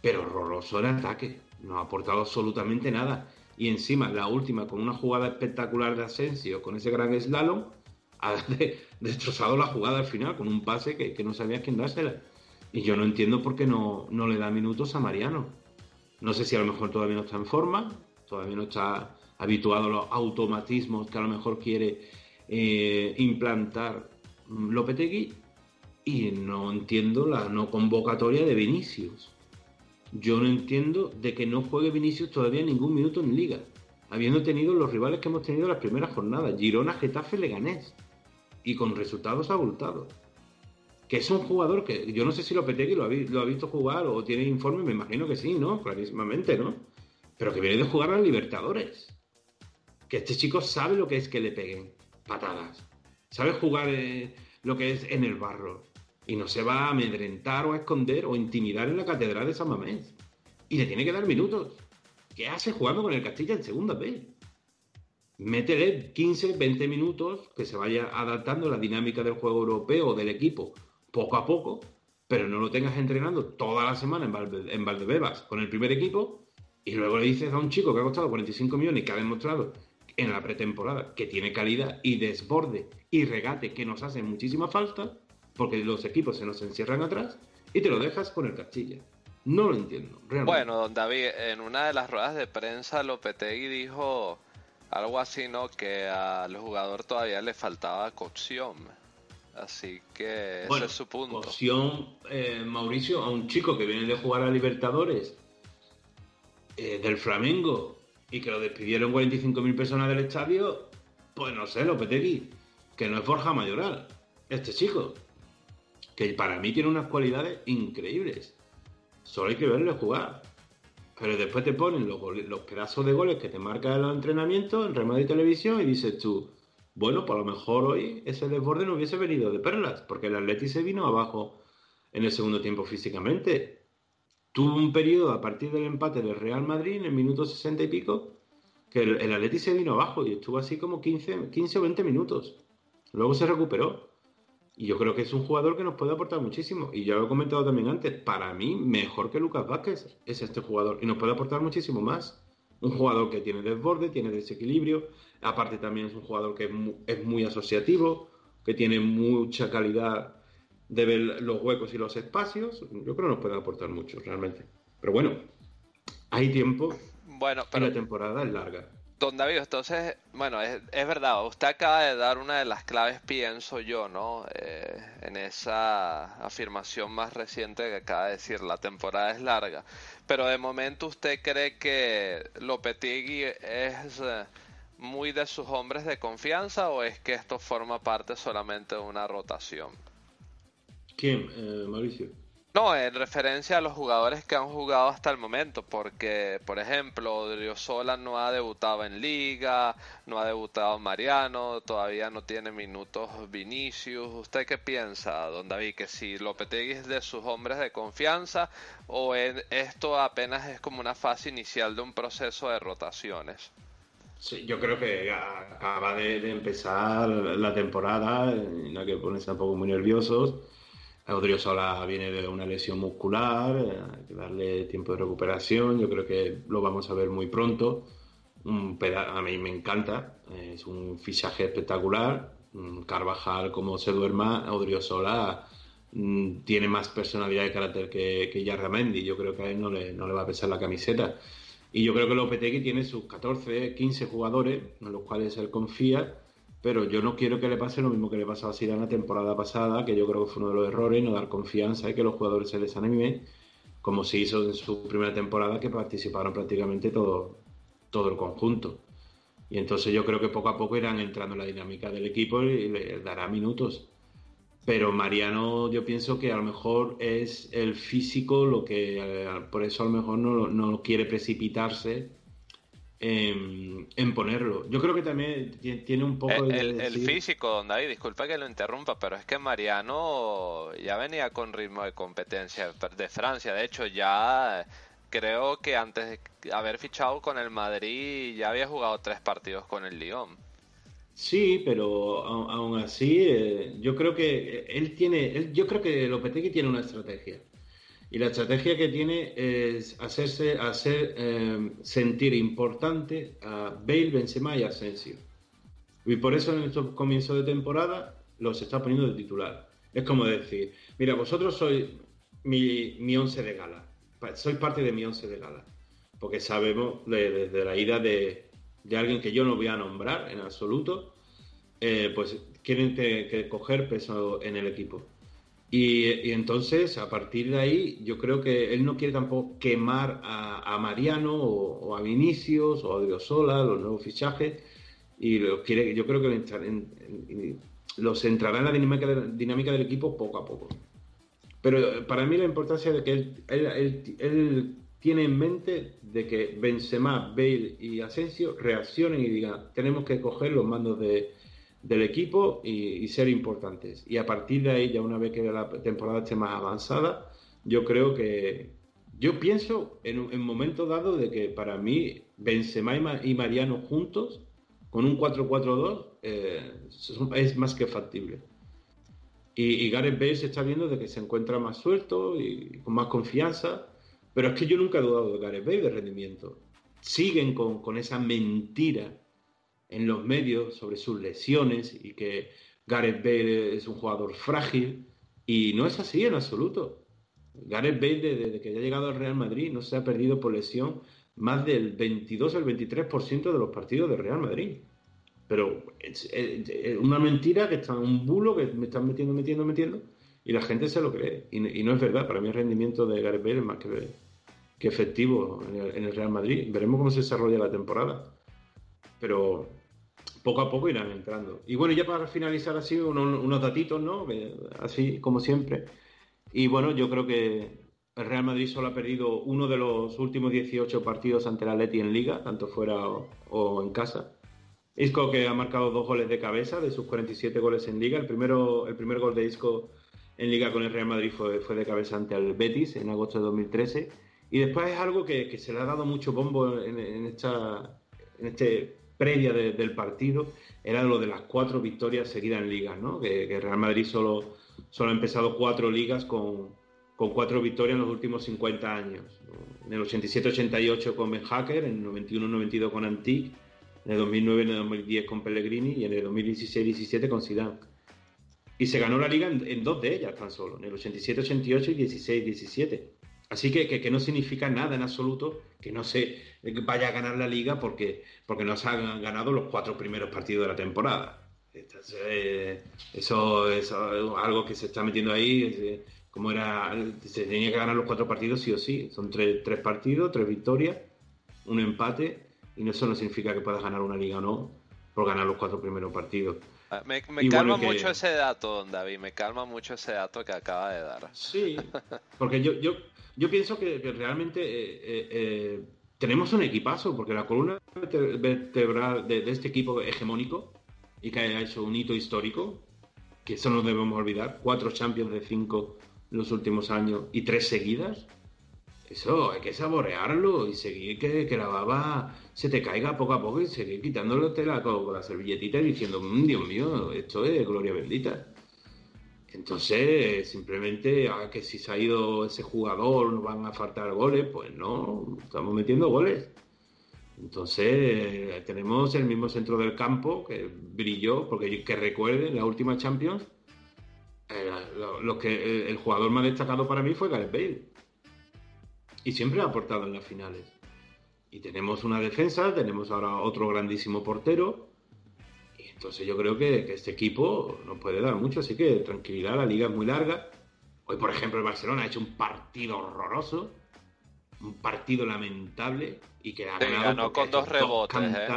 pero horroroso en ataque. No ha aportado absolutamente nada y encima la última con una jugada espectacular de Asensio con ese gran slalom ha destrozado la jugada al final con un pase que, no sabía quién dársela. Y yo no entiendo por qué no, no le da minutos a Mariano. No sé si a lo mejor todavía no está en forma, todavía no está habituado a los automatismos que a lo mejor quiere eh, implantar Lopetegui y no entiendo la no convocatoria de Vinicius. Yo no entiendo de que no juegue Vinicius todavía ningún minuto en liga, habiendo tenido los rivales que hemos tenido en las primeras jornadas, Girona, Getafe, Leganés, y con resultados abultados. Que es un jugador que yo no sé si Lopetegui lo ha, lo ha visto jugar o tiene informe, me imagino que sí, ¿no? Clarísimamente, ¿no? Pero que viene de jugar a Libertadores. Que este chico sabe lo que es que le peguen patadas. Sabe jugar eh, lo que es en el barro y no se va a amedrentar o a esconder o intimidar en la catedral de San Mamés. Y le tiene que dar minutos. ¿Qué hace jugando con el Castilla en segunda B? Métele 15, 20 minutos que se vaya adaptando a la dinámica del juego europeo o del equipo poco a poco, pero no lo tengas entrenando toda la semana en, en Valdebebas con el primer equipo y luego le dices a un chico que ha costado 45 millones y que ha demostrado en la pretemporada que tiene calidad y desborde y regate que nos hacen muchísima falta, porque los equipos se nos encierran atrás y te lo dejas con el Castilla. No lo entiendo, realmente. Bueno, don David, en una de las ruedas de prensa Lopetegui dijo algo así, ¿no? Que al jugador todavía le faltaba cocción. Así que ese es su punto. Cocción, eh, Mauricio, a un chico que viene de jugar a Libertadores eh, del Flamengo y que lo despidieron 45.000 personas del estadio, pues no sé, Lopetegui, que no es Borja Mayoral, este chico que para mí tiene unas cualidades increíbles. Solo hay que verlo jugar. Pero después te ponen los, los pedazos de goles que te marca en los entrenamientos en Real y Televisión y dices tú, bueno, pues a lo mejor hoy ese desborde no hubiese venido de perlas, porque el Atleti se vino abajo en el segundo tiempo físicamente. Tuvo un periodo a partir del empate del Real Madrid en el minuto 60 y pico, que el, el Atleti se vino abajo y estuvo así como 15, 15 o 20 minutos. Luego se recuperó. Y yo creo que es un jugador que nos puede aportar muchísimo. Y ya lo he comentado también antes, para mí mejor que Lucas Vázquez es este jugador. Y nos puede aportar muchísimo más. Un jugador que tiene desborde, tiene desequilibrio. Aparte también es un jugador que es muy, asociativo, que tiene mucha calidad de ver los huecos y los espacios. Yo creo que nos puede aportar mucho, realmente. Pero bueno, hay tiempo. Bueno, pero... Y la temporada es larga. Don David, entonces, bueno, es, verdad, usted acaba de dar una de las claves, pienso yo, ¿no? Eh, en esa afirmación más reciente que acaba de decir, la temporada es larga. Pero de momento, ¿usted cree que Lopetegui es eh, muy de sus hombres de confianza o es que esto forma parte solamente de una rotación? ¿Quién, eh, Mauricio? No, en referencia a los jugadores que han jugado hasta el momento, porque, por ejemplo, Sola no ha debutado en Liga, no ha debutado Mariano, todavía no tiene minutos Vinicius. ¿Usted qué piensa, don David? Que si Lopetegui es de sus hombres de confianza o esto apenas es como una fase inicial de un proceso de rotaciones? Sí, yo creo que acaba de, empezar la temporada, no hay que ponerse tampoco muy nerviosos Odriozola viene de una lesión muscular, eh, hay que darle tiempo de recuperación, yo creo que lo vamos a ver muy pronto. Un a mí me encanta, es un fichaje espectacular. Carvajal, como se duerma, Odriozola mm, tiene más personalidad y carácter que, que Yarramendi. Yo creo que a él no le, no le va a pesar la camiseta. Y yo creo que Lopetegui tiene sus 14, 15 jugadores en los cuales él confía pero yo no quiero que le pase lo mismo que le pasó a Zidane la temporada pasada, que yo creo que fue uno de los errores, no dar confianza y que los jugadores se desanimen, como se hizo en su primera temporada, que participaron prácticamente todo, todo el conjunto. Y entonces yo creo que poco a poco irán entrando en la dinámica del equipo y le dará minutos. Pero Mariano, yo pienso que a lo mejor es el físico lo que, eh, por eso a lo mejor no, no quiere precipitarse en, ponerlo. Yo creo que también tiene un poco el, el, físico, don David, disculpa que lo interrumpa, pero es que Mariano ya venía con ritmo de competencia de Francia. De hecho, ya creo que antes de haber fichado con el Madrid ya había jugado tres partidos con el Lyon. Sí, pero aún así, eh, yo creo que él tiene, yo creo que Lopetegui tiene una estrategia. Y la estrategia que tiene es hacerse, hacer em, sentir importante a Bale, Benzema y Asensio. Y por eso en estos comienzos de temporada los está poniendo de titular. Es como decir, mira, vosotros sois mi, mi once de gala. Sois parte de mi once de gala. Porque sabemos desde la ida de, de, alguien que yo no voy a nombrar en absoluto, eh, pues quieren que coger peso en el equipo. Y, entonces, a partir de ahí, yo creo que él no quiere tampoco quemar a, Mariano o, a Vinicius o a Odriozola, los nuevos fichajes, y los quiere, yo creo que los entrará en la dinámica, del equipo poco a poco. Pero para mí la importancia de que él, él, tiene en mente de que Benzema, Bale y Asensio reaccionen y digan, tenemos que coger los mandos de, del equipo y, ser importantes. Y a partir de ahí, ya una vez que la temporada esté más avanzada, yo creo que. Yo pienso en un momento dado de que para mí Benzema y Mariano juntos, con un 4-4-2, eh, es más que factible. Y, y, Gareth Bale se está viendo de que se encuentra más suelto y con más confianza. Pero es que yo nunca he dudado de Gareth Bale de rendimiento. Siguen con, con esa mentira en los medios sobre sus lesiones y que Gareth Bale es un jugador frágil y no es así en absoluto. Gareth Bale desde que ha llegado al Real Madrid no se ha perdido por lesión más del 22 al 23% de los partidos del Real Madrid. Pero es, una mentira que está un bulo que me están metiendo, metiendo, metiendo y la gente se lo cree. Y, no es verdad. Para mí el rendimiento de Gareth Bale es más que, que efectivo en el, en el Real Madrid. Veremos cómo se desarrolla la temporada. Pero poco a poco irán entrando. Y bueno, ya para finalizar así, unos, datitos, ¿no? Así como siempre. Y bueno, yo creo que el Real Madrid solo ha perdido uno de los últimos 18 partidos ante el Atleti en Liga, tanto fuera o, en casa. Isco que ha marcado dos goles de cabeza de sus 47 goles en Liga. El, primero, el primer gol de Isco en Liga con el Real Madrid fue, fue de cabeza ante el Betis en agosto de 2013. Y después es algo que, se le ha dado mucho bombo en, en, esta, en este previa del partido era lo de las cuatro victorias seguidas en ligas, ¿no? Que, Real Madrid solo, solo ha empezado cuatro ligas con, con cuatro victorias en los últimos 50 años. En el 87-88 con Ben Hacker, en el 91-92 con Antique, en el 2009 en el 2010 con Pellegrini y en el 2016-17 con Zidane. Y se ganó la liga en, dos de ellas tan solo, en el 87-88 y 16-17. Así que, que, no significa nada en absoluto que no se vaya a ganar la liga porque, porque no se han ganado los cuatro primeros partidos de la temporada. Eh, eso es algo que se está metiendo ahí. Eh, como era, se tenía que ganar los cuatro partidos sí o sí. Son tres, tres partidos, tres victorias, un empate, y eso no significa que puedas ganar una liga o no por ganar los cuatro primeros partidos. Ah, Me, me calma mucho ese dato, don David, me calma mucho ese dato que acaba de dar. Sí, porque yo, yo, yo pienso que, realmente eh, eh, eh, tenemos un equipazo, porque la columna vertebral de, de, este equipo hegemónico y que ha hecho un hito histórico, que eso no debemos olvidar, cuatro Champions de cinco en los últimos años y tres seguidas, eso hay que saborearlo y seguir que, la baba se te caiga poco a poco y seguir quitándote la, con la servilletita y diciendo, mm, Dios mío, esto es gloria bendita. Entonces, simplemente, ah, que si se ha ido ese jugador, nos van a faltar goles, pues no, estamos metiendo goles. Entonces, tenemos el mismo centro del campo que brilló, porque que recuerden, la última Champions, eh, que, el jugador más destacado para mí fue Gareth Bale y siempre ha aportado en las finales. Y tenemos una defensa, tenemos ahora otro grandísimo portero. Y entonces yo creo que, este equipo nos puede dar mucho, así que tranquilidad, la liga es muy larga. Hoy, por ejemplo, el Barcelona ha hecho un partido horroroso, un partido lamentable y que ha ganado con dos rebotes. ¿eh?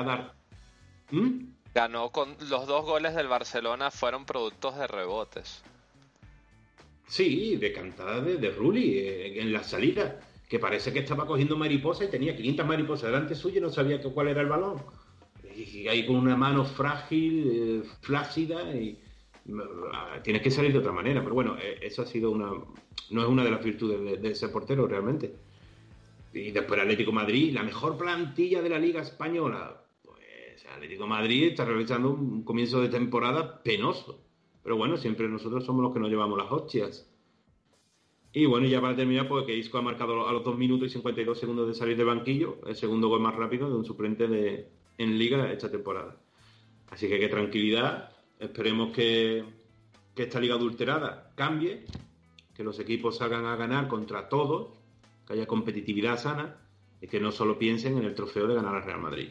¿Mm? Ganó con los dos goles del Barcelona fueron productos de rebotes. Sí, de cantada de, de Rulli eh, en la salida que parece que estaba cogiendo mariposa y tenía 500 mariposas delante suyo y no sabía cuál era el balón. Y ahí con una mano frágil, eh, flácida, y ah, tienes que salir de otra manera. Pero bueno, eh, eso ha sido una. No es una de las virtudes de, ese portero realmente. Y después Atlético Madrid, la mejor plantilla de la Liga Española. Pues Atlético Madrid está realizando un comienzo de temporada penoso. Pero bueno, siempre nosotros somos los que nos llevamos las hostias. Y bueno, ya para terminar, pues que Isco ha marcado a los 2 minutos y 52 segundos de salir del banquillo, el segundo gol más rápido de un suplente de, en liga esta temporada. Así que qué tranquilidad, esperemos que, que esta liga adulterada cambie, que los equipos salgan a ganar contra todos, que haya competitividad sana y que no solo piensen en el trofeo de ganar al Real Madrid.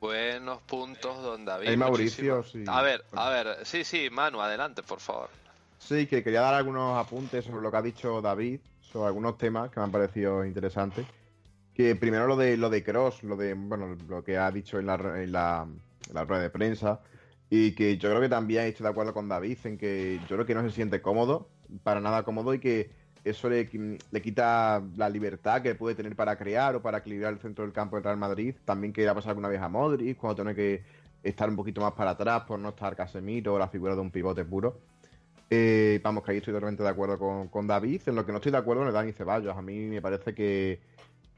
Buenos puntos, don David. Hay Mauricio, sí. A ver, a ver, sí, sí, Manu, adelante, por favor. Sí, que quería dar algunos apuntes sobre lo que ha dicho David, sobre algunos temas que me han parecido interesantes. Que primero lo de lo de Cross, lo de bueno, lo que ha dicho en la, en la, rueda de prensa. Y que yo creo que también estoy de acuerdo con David en que yo creo que no se siente cómodo, para nada cómodo, y que eso le, le, quita la libertad que puede tener para crear o para equilibrar el centro del campo del Real Madrid. También que ha pasado alguna vez a Modric, cuando tiene que estar un poquito más para atrás por no estar Casemiro o la figura de un pivote puro. Eh, vamos, que ahí estoy totalmente de acuerdo con, David. En lo que no estoy de acuerdo es Dani Ceballos. A mí me parece que,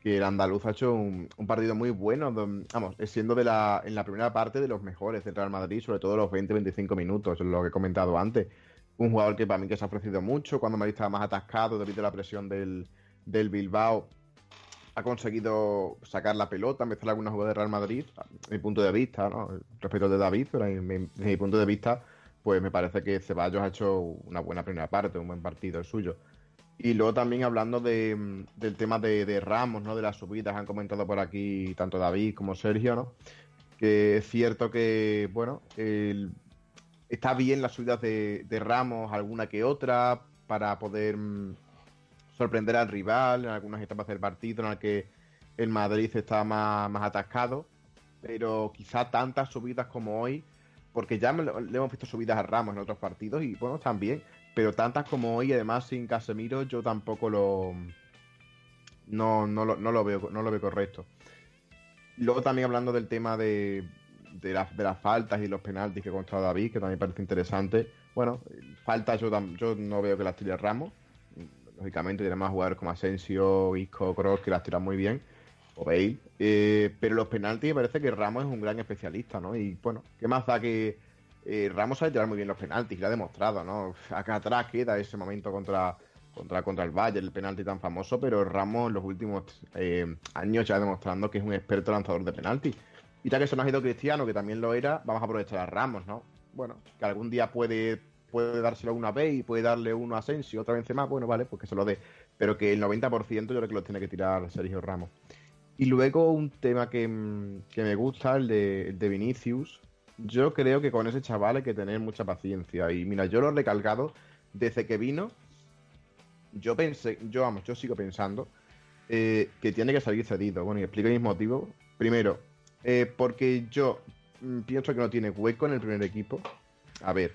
el andaluz ha hecho un, partido muy bueno. Vamos, siendo de la, en la primera parte de los mejores del Real Madrid, sobre todo los 20-25 minutos, es lo que he comentado antes. Un jugador que para mí que se ha ofrecido mucho. Cuando Madrid estaba más atascado debido a la presión del, Bilbao, ha conseguido sacar la pelota, empezar alguna jugada de Real Madrid, desde mi punto de vista, ¿no? Respecto de David, pero desde mi punto de vista pues me parece que Ceballos ha hecho una buena primera parte, un buen partido el suyo. Y luego también hablando de, del tema de, Ramos, ¿no? De las subidas, han comentado por aquí tanto David como Sergio, ¿no? Que es cierto que, bueno, está bien las subidas de, Ramos, alguna que otra, para poder mm, sorprender al rival en algunas etapas del partido en las que el Madrid está más, más atascado. Pero quizá tantas subidas como hoy porque ya le hemos visto subidas a Ramos en otros partidos y bueno, también, pero tantas como hoy, además sin Casemiro, yo tampoco lo no, no, lo, no lo veo no lo veo correcto. Luego también hablando del tema de, de, de las faltas y los penaltis que ha contra David, que también parece interesante. Bueno, faltas yo, yo no veo que las tire Ramos. Lógicamente tiene más jugadores como Asensio, Isco, Cross que las tiran muy bien o Bale. Eh, pero los penaltis me parece que Ramos es un gran especialista, ¿no? Y bueno, ¿qué más da que eh, Ramos sabe tirar muy bien los penaltis? Lo ha demostrado, ¿no? Acá atrás queda ese momento contra, contra, contra el Bayern, el penalti tan famoso, pero Ramos en los últimos eh, años ya demostrando que es un experto lanzador de penaltis. Y ya que se nos ha ido Cristiano, que también lo era, vamos a aprovechar a Ramos, ¿no? Bueno, que algún día puede, puede dárselo una vez y puede darle uno a Asensio, otra vez más, bueno, vale, pues que se lo dé. Pero que el 90% yo creo que lo tiene que tirar Sergio Ramos. Y luego un tema que, mm, me gusta, el de, de, Vinicius. Yo creo que con ese chaval hay que tener mucha paciencia. Y mira, yo lo he recalcado desde que vino. Yo pensé, yo vamos, yo sigo pensando eh, que tiene que salir cedido. Bueno, y explico mis motivos. Primero, eh, porque yo mm, pienso que no tiene hueco en el primer equipo. A ver,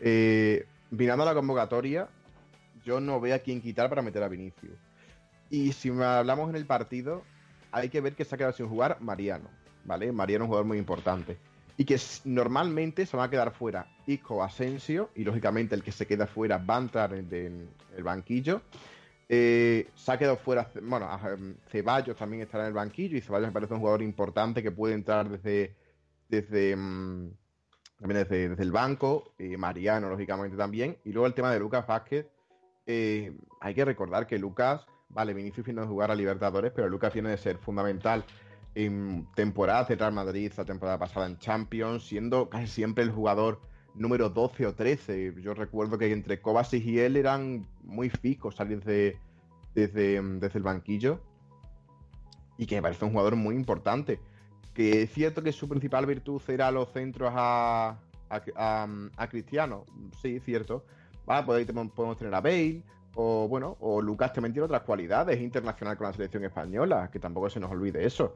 eh, mirando la convocatoria, yo no veo a quién quitar para meter a Vinicius. Y si hablamos en el partido, hay que ver que se ha quedado sin jugar Mariano, ¿vale? Mariano es un jugador muy importante. Y que normalmente se va a quedar fuera Isco Asensio, y lógicamente el que se queda fuera va a entrar en, el banquillo. Eh, se ha quedado fuera, bueno, em, Ceballos también estará en el banquillo, y Ceballos me parece un jugador importante que puede entrar desde, desde, em, también desde, el banco, Mariano, lógicamente, también. Y luego el tema de Lucas Vázquez. Eh, hay que recordar que Lucas vale, Vinicius viene de jugar a Libertadores, pero Lucas viene de ser fundamental en temporadas de Madrid, la temporada pasada en Champions, siendo casi siempre el jugador número 12 o 13. Yo recuerdo que entre Kovacic y él eran muy fijos salir de, desde, el banquillo y que me parece un jugador muy importante. Que es cierto que su principal virtud era los centros a, a, Cristiano, sí, cierto. Pues podemos tener a Bale, o bueno, o Lucas también tiene otras cualidades, internacional con la selección española, que tampoco se nos olvide eso.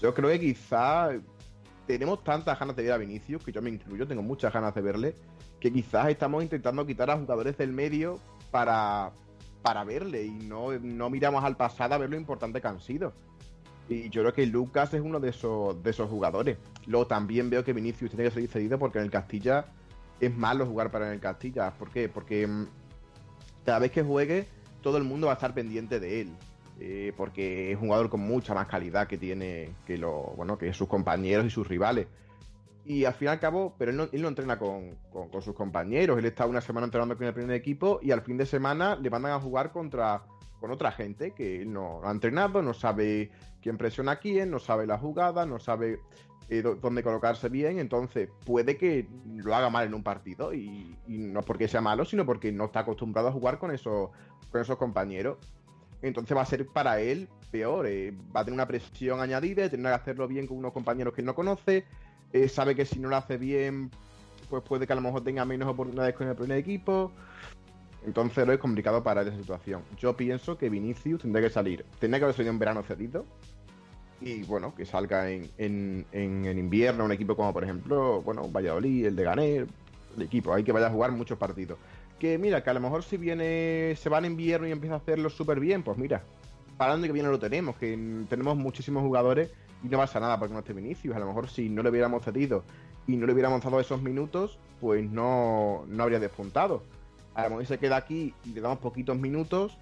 Yo creo que quizás tenemos tantas ganas de ver a Vinicius, que yo me incluyo, tengo muchas ganas de verle, que quizás estamos intentando quitar a jugadores del medio para, para verle y no, no miramos al pasado a ver lo importante que han sido. Y yo creo que Lucas es uno de esos, de esos jugadores. Luego también veo que Vinicius tiene que ser cedido porque en el Castilla es malo jugar para el Castilla. ¿Por qué? Porque mm, cada vez que juegue, todo el mundo va a estar pendiente de él. Eh, porque es un jugador con mucha más calidad que tiene que lo, bueno, que sus compañeros y sus rivales. Y al fin y al cabo, pero él no, él no entrena con, sus compañeros. Él está una semana entrenando con el primer equipo y al fin de semana le mandan a jugar contra con otra gente que él no ha entrenado, no sabe quién presiona a quién, no sabe la jugada, no sabe eh, dónde colocarse bien, entonces puede que lo haga mal en un partido y, no porque sea malo, sino porque no está acostumbrado a jugar con esos, con esos compañeros. Entonces va a ser para él peor, eh, va a tener una presión añadida, tendrá que hacerlo bien con unos compañeros que no conoce, eh, sabe que si no lo hace bien, pues puede que a lo mejor tenga menos oportunidades con el primer equipo. Entonces lo es complicado para esa situación. Yo pienso que Vinicius tendría que salir, tendría que haber salido en verano cedido, y bueno, que salga en, en, en, invierno un equipo como por ejemplo, bueno, Valladolid, el de Ganer, el equipo, hay que vaya a jugar muchos partidos. Que mira, que a lo mejor si viene, se va en invierno y empieza a hacerlo súper bien, pues mira, para año que viene lo tenemos, que tenemos muchísimos jugadores y no pasa nada porque no esté Vinicius. A lo mejor si no le hubiéramos cedido y no le hubiéramos dado esos minutos, pues no, no habría despuntado. A lo mejor se queda aquí y le damos poquitos minutos,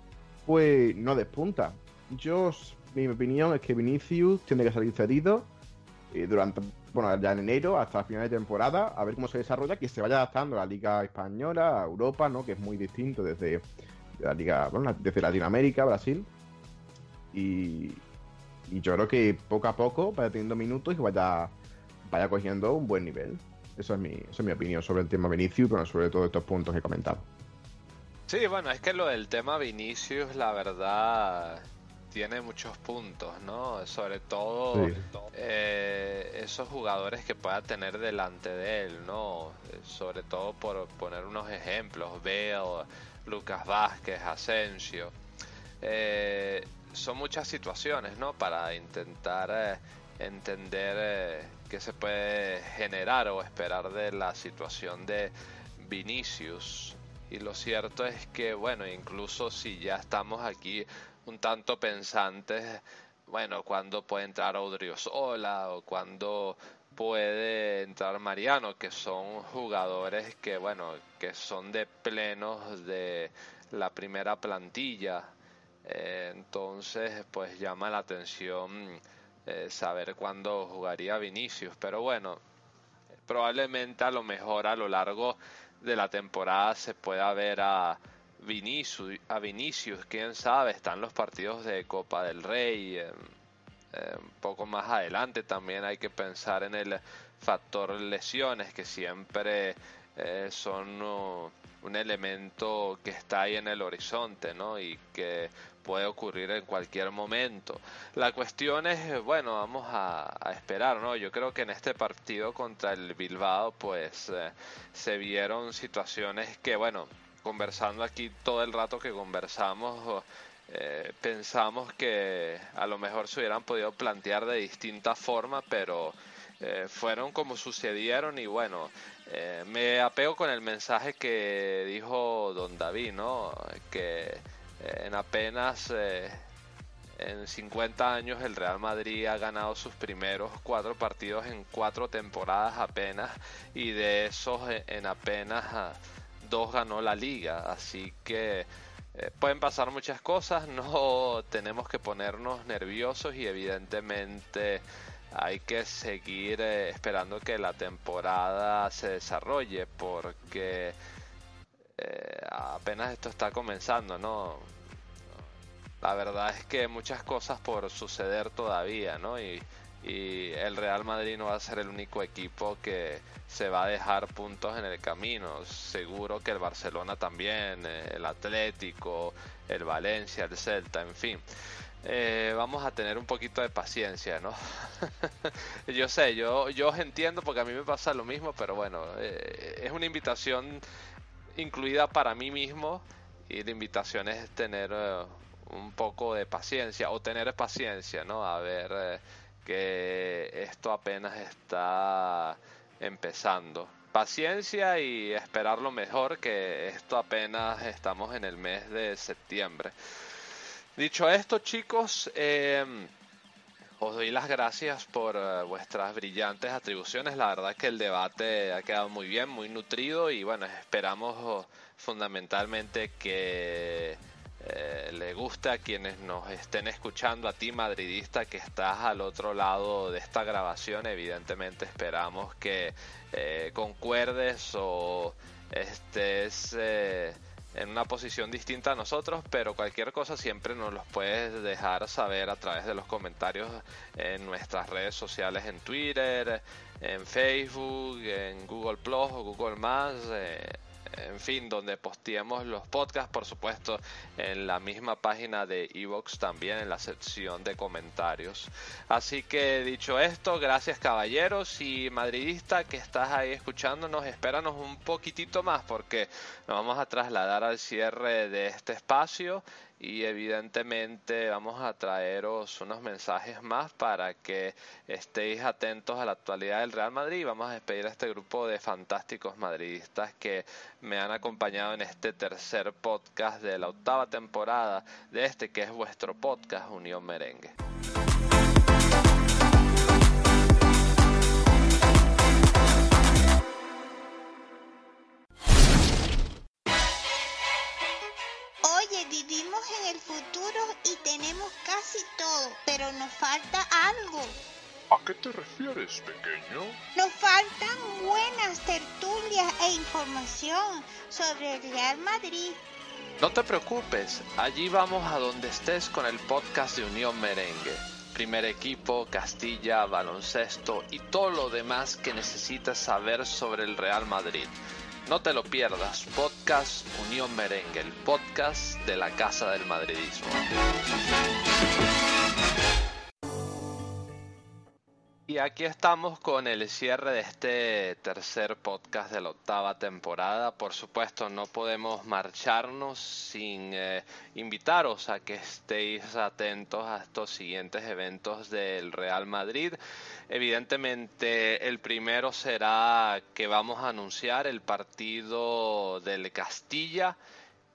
pues no despunta. Yo mi opinión es que Vinicius tiene que salir cedido eh, durante, bueno, ya en enero hasta la final de temporada, a ver cómo se desarrolla, que se vaya adaptando a la Liga Española, a Europa, ¿no? Que es muy distinto desde la Liga, bueno, desde Latinoamérica, Brasil. Y, yo creo que poco a poco vaya teniendo minutos y vaya, vaya cogiendo un buen nivel. Eso es mi, eso es mi opinión sobre el tema Vinicius, pero sobre todo estos puntos que he comentado. Sí, bueno, es que lo del tema Vinicius, la verdad, tiene muchos puntos, ¿no? Sobre todo eh, esos jugadores que pueda tener delante de él, ¿no? Sobre todo por poner unos ejemplos, Bale, Lucas Vázquez, Asensio. Eh, son muchas situaciones, ¿no? Para intentar eh, entender qué se puede generar o esperar de la situación de Vinicius. Y lo cierto es que, bueno, incluso si ya estamos aquí un tanto pensantes, bueno, cuando puede entrar Odriozola o cuando puede entrar Mariano, que son jugadores que, bueno, que son de plenos de la primera plantilla. Eh, entonces, pues llama la atención eh, saber cuándo jugaría Vinicius. Pero bueno, probablemente a lo mejor a lo largo de la temporada se pueda ver a Vinicius, quién sabe, están los partidos de Copa del Rey. Eh, eh, un poco más adelante también hay que pensar en el factor lesiones, que siempre eh, son un elemento que está ahí en el horizonte, ¿no? Y que puede ocurrir en cualquier momento. La cuestión es, bueno, vamos a, a esperar, ¿no? Yo creo que en este partido contra el Bilbao, pues se vieron situaciones que, bueno, conversando aquí todo el rato que conversamos, eh, pensamos que a lo mejor se hubieran podido plantear de distinta forma, pero eh, fueron como sucedieron y bueno, eh, me apego con el mensaje que dijo don David, ¿no? Que en apenas en 50 años el Real Madrid ha ganado sus primeros cuatro partidos en cuatro temporadas apenas y de esos en apenas ah, dos ganó la liga. Así que eh, pueden pasar muchas cosas, no tenemos que ponernos nerviosos y evidentemente hay que seguir eh, esperando que la temporada se desarrolle porque eh, apenas esto está comenzando, ¿no? La verdad es que muchas cosas por suceder todavía, ¿no? Y, y el Real Madrid no va a ser el único equipo que se va a dejar puntos en el camino. Seguro que el Barcelona también, eh, el Atlético, el Valencia, el Celta, en fin. Eh, vamos a tener un poquito de paciencia, ¿no? yo sé, yo, yo entiendo porque a mí me pasa lo mismo, pero bueno, eh, es una invitación incluida para mí mismo y la invitación es tener un poco de paciencia o tener paciencia, ¿no? A ver que esto apenas está empezando. Paciencia y esperar lo mejor, que esto apenas estamos en el mes de septiembre. Dicho esto, chicos, em, os doy las gracias por eh, vuestras brillantes atribuciones. La verdad que el debate ha quedado muy bien, muy nutrido y bueno, esperamos oh, fundamentalmente que eh, le gusta a quienes nos estén escuchando, a ti madridista que estás al otro lado de esta grabación, evidentemente esperamos que eh, concuerdes o estés eh, en una posición distinta a nosotros, pero cualquier cosa siempre nos los puedes dejar saber a través de los comentarios en nuestras redes sociales, en Twitter, en Facebook, en Google Plus o Google Más en fin, donde posteemos los podcasts, por supuesto, en la misma página de Evox también en la sección de comentarios. Así que dicho esto, gracias caballeros y madridista que estás ahí escuchándonos, espéranos un poquitito más porque nos vamos a trasladar al cierre de este espacio y evidentemente vamos a traeros unos mensajes más para que estéis atentos a la actualidad del Real Madrid vamos a despedir a este grupo de fantásticos madridistas que me han acompañado en este tercer podcast de la octava temporada de este que es vuestro podcast Unión Merengue. Casi todo, pero nos falta algo. ¿A qué te refieres, pequeño? Nos faltan buenas tertulias e información sobre el Real Madrid. No te preocupes, allí vamos a donde estés con el podcast de Unión Merengue. Primer equipo, Castilla, baloncesto y todo lo demás que necesitas saber sobre el Real Madrid. No te lo pierdas, Podcast Unión Merengue, el podcast de la Casa del Madridismo. Y aquí estamos con el cierre de este tercer podcast de la octava temporada. Por supuesto, no podemos marcharnos sin eh, invitaros a que estéis atentos a estos siguientes eventos del Real Madrid. Evidentemente, el primero será que vamos a anunciar el partido del Castilla,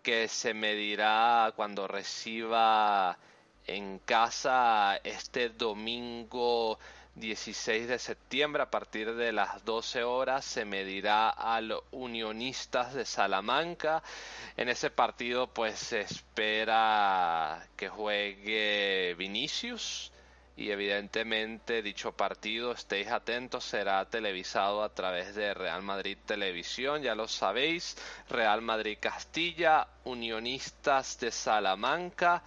que se medirá cuando reciba en casa este domingo 16 de septiembre a partir de las 12 horas se medirá al Unionistas de Salamanca. En ese partido pues se espera que juegue Vinicius y evidentemente dicho partido, estéis atentos, será televisado a través de Real Madrid Televisión, ya lo sabéis, Real Madrid Castilla, Unionistas de Salamanca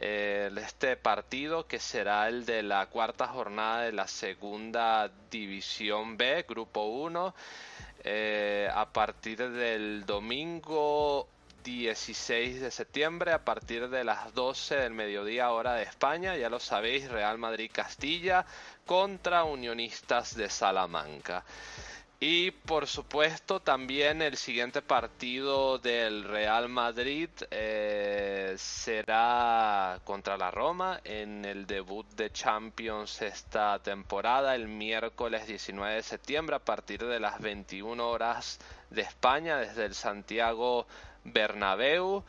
este partido que será el de la cuarta jornada de la segunda división B, grupo 1, eh, a partir del domingo 16 de septiembre a partir de las 12 del mediodía hora de España, ya lo sabéis, Real Madrid Castilla contra Unionistas de Salamanca. Y por supuesto también el siguiente partido del Real Madrid eh, será contra la Roma en el debut de Champions esta temporada el miércoles 19 de septiembre a partir de las 21 horas de España desde el Santiago Bernabéu.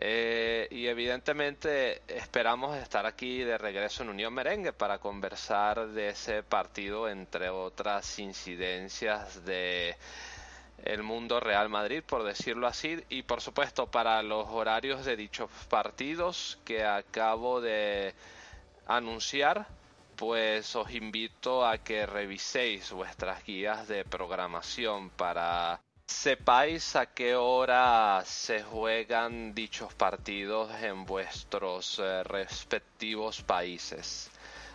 Eh, y evidentemente esperamos estar aquí de regreso en Unión Merengue para conversar de ese partido, entre otras incidencias de el mundo Real Madrid, por decirlo así, y por supuesto para los horarios de dichos partidos que acabo de anunciar, pues os invito a que reviséis vuestras guías de programación para sepáis a qué hora se juegan dichos partidos en vuestros eh, respectivos países.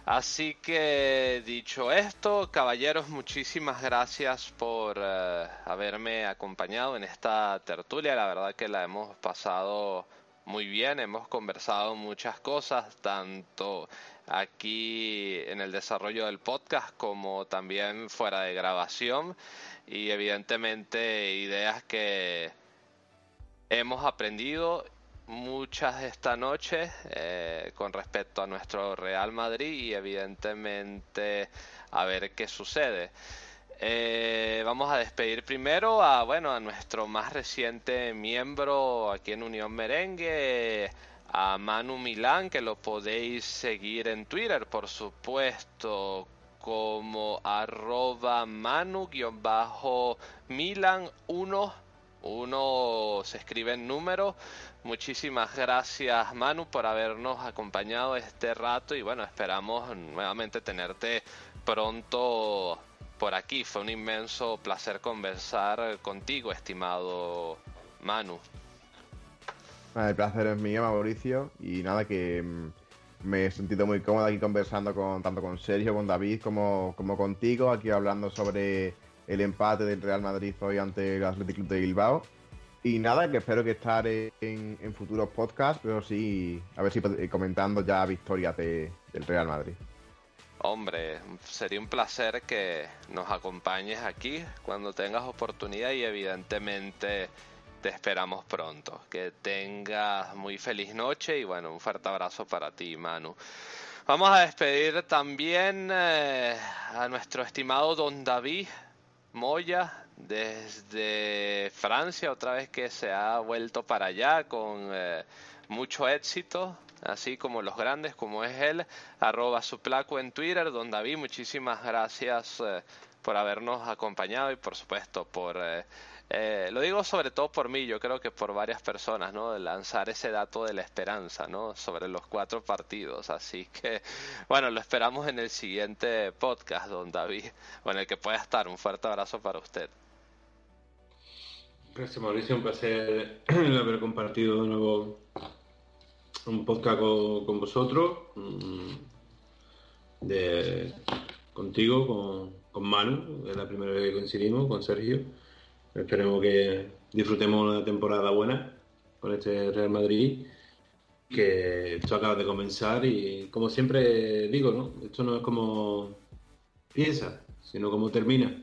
Así que dicho esto, caballeros, muchísimas gracias por eh, haberme acompañado en esta tertulia. La verdad que la hemos pasado muy bien, hemos conversado muchas cosas, tanto aquí en el desarrollo del podcast como también fuera de grabación y evidentemente ideas que hemos aprendido muchas esta noche eh, con respecto a nuestro Real Madrid y evidentemente a ver qué sucede. Eh, vamos a despedir primero a bueno a nuestro más reciente miembro aquí en Unión Merengue, a Manu Milán, que lo podéis seguir en Twitter, por supuesto, como arroba manu-milan 1. Uno se escribe en número. Muchísimas gracias Manu por habernos acompañado este rato y bueno, esperamos nuevamente tenerte pronto por aquí. Fue un inmenso placer conversar contigo, estimado Manu. El placer es mío, Mauricio, y nada que mm, me he sentido muy cómodo aquí conversando con tanto con Sergio, con David, como, como contigo, aquí hablando sobre el empate del Real Madrid hoy ante el Athletic Club de Bilbao. Y nada, que espero que estaré en, futuros podcasts, pero sí, a ver si comentando ya victorias de, del Real Madrid. Hombre, sería un placer que nos acompañes aquí cuando tengas oportunidad y evidentemente te esperamos pronto. Que tengas muy feliz noche y bueno, un fuerte abrazo para ti, Manu. Vamos a despedir también eh, a nuestro estimado Don David Moya desde Francia, otra vez que se ha vuelto para allá con eh, mucho éxito, así como los grandes, como es él, arroba su placo en Twitter. Don David, muchísimas gracias eh, por habernos acompañado y por supuesto por eh, lo digo sobre todo por mí, yo creo que por varias personas, ¿no? De lanzar ese dato de la esperanza, ¿no? Sobre los cuatro partidos. Así que, bueno, lo esperamos en el siguiente podcast, don David, o en el que pueda estar. Un fuerte abrazo para usted. Gracias, Mauricio. Un placer haber compartido de nuevo un podcast con, vosotros. Mm, de, contigo, con, con Manu, es la primera vez que coincidimos, con Sergio Esperemos que disfrutemos una temporada buena con este Real Madrid, que esto acaba de comenzar y como siempre digo, ¿no? Esto no es como piensa, sino como termina.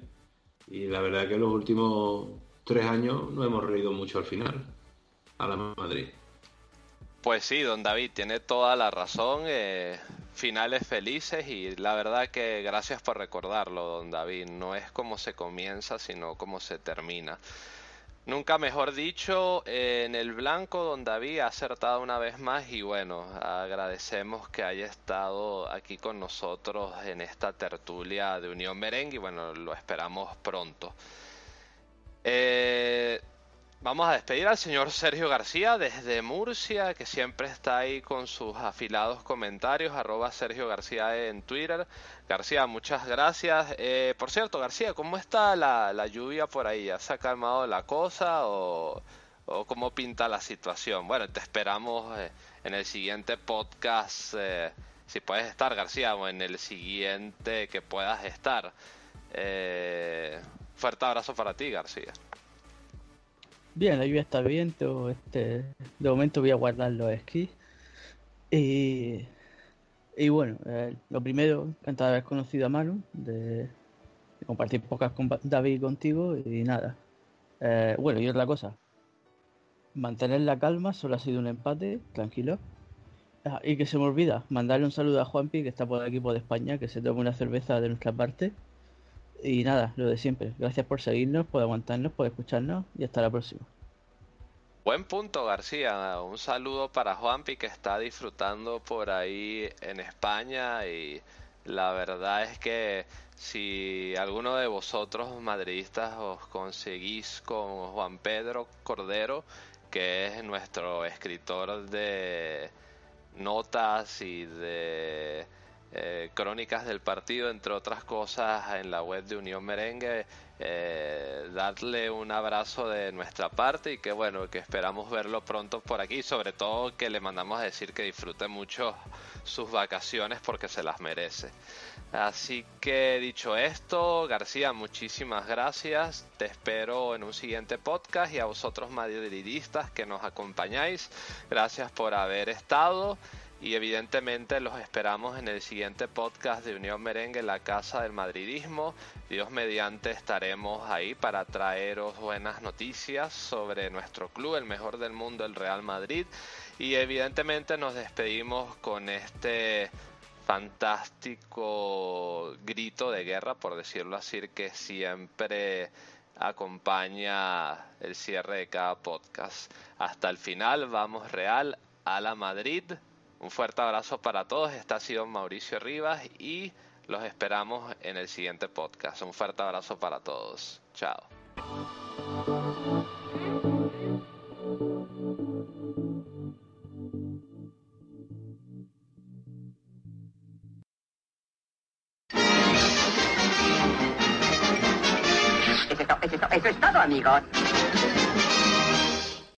Y la verdad que los últimos tres años no hemos reído mucho al final, a la Madrid. Pues sí, don David, tiene toda la razón. Eh, finales felices y la verdad que gracias por recordarlo, don David. No es como se comienza, sino como se termina. Nunca mejor dicho, en el blanco, don David ha acertado una vez más y bueno, agradecemos que haya estado aquí con nosotros en esta tertulia de Unión Merengue y bueno, lo esperamos pronto. Eh, Vamos a despedir al señor Sergio García desde Murcia, que siempre está ahí con sus afilados comentarios, arroba Sergio García en Twitter. García, muchas gracias. Eh, por cierto, García, ¿cómo está la, lluvia por ahí? ¿Ya ha calmado la cosa o, cómo pinta la situación? Bueno, te esperamos eh, en el siguiente podcast, eh, si puedes estar, García, o en el siguiente que puedas estar. fuerte abrazo para ti, García. Bien, la lluvia está bien, este, de momento voy a guardar los esquís. Y, y bueno, eh, lo primero, encantado de haber conocido a Manu, de, compartir pocas con David contigo y nada. Eh, bueno, y otra cosa. Mantener la calma, solo ha sido un empate, tranquilo. Ah, y que se me olvida, mandarle un saludo a Juanpi, que está por el equipo de España, que se tome una cerveza de nuestra parte. Y nada, lo de siempre. Gracias por seguirnos, por aguantarnos, por escucharnos y hasta la próxima. Buen punto, García. Un saludo para Juanpi que está disfrutando por ahí en España y la verdad es que si alguno de vosotros madridistas os conseguís con Juan Pedro Cordero, que es nuestro escritor de notas y de eh, crónicas del partido, entre otras cosas, en la web de Unión Merengue. Eh, darle un abrazo de nuestra parte y que bueno, que esperamos verlo pronto por aquí, sobre todo que le mandamos a decir que disfrute mucho sus vacaciones porque se las merece. Así que dicho esto, García, muchísimas gracias. Te espero en un siguiente podcast y a vosotros madridistas que nos acompañáis. Gracias por haber estado y evidentemente los esperamos en el siguiente podcast de Unión Merengue, la Casa del Madridismo. Dios mediante estaremos ahí para traeros buenas noticias sobre nuestro club, el mejor del mundo, el Real Madrid. Y evidentemente nos despedimos con este fantástico grito de guerra, por decirlo así, que siempre acompaña el cierre de cada podcast. Hasta el final, vamos Real a la Madrid. Un fuerte abrazo para todos. Este ha sido Mauricio Rivas y los esperamos en el siguiente podcast. Un fuerte abrazo para todos. Chao. Eso es, todo, amigos.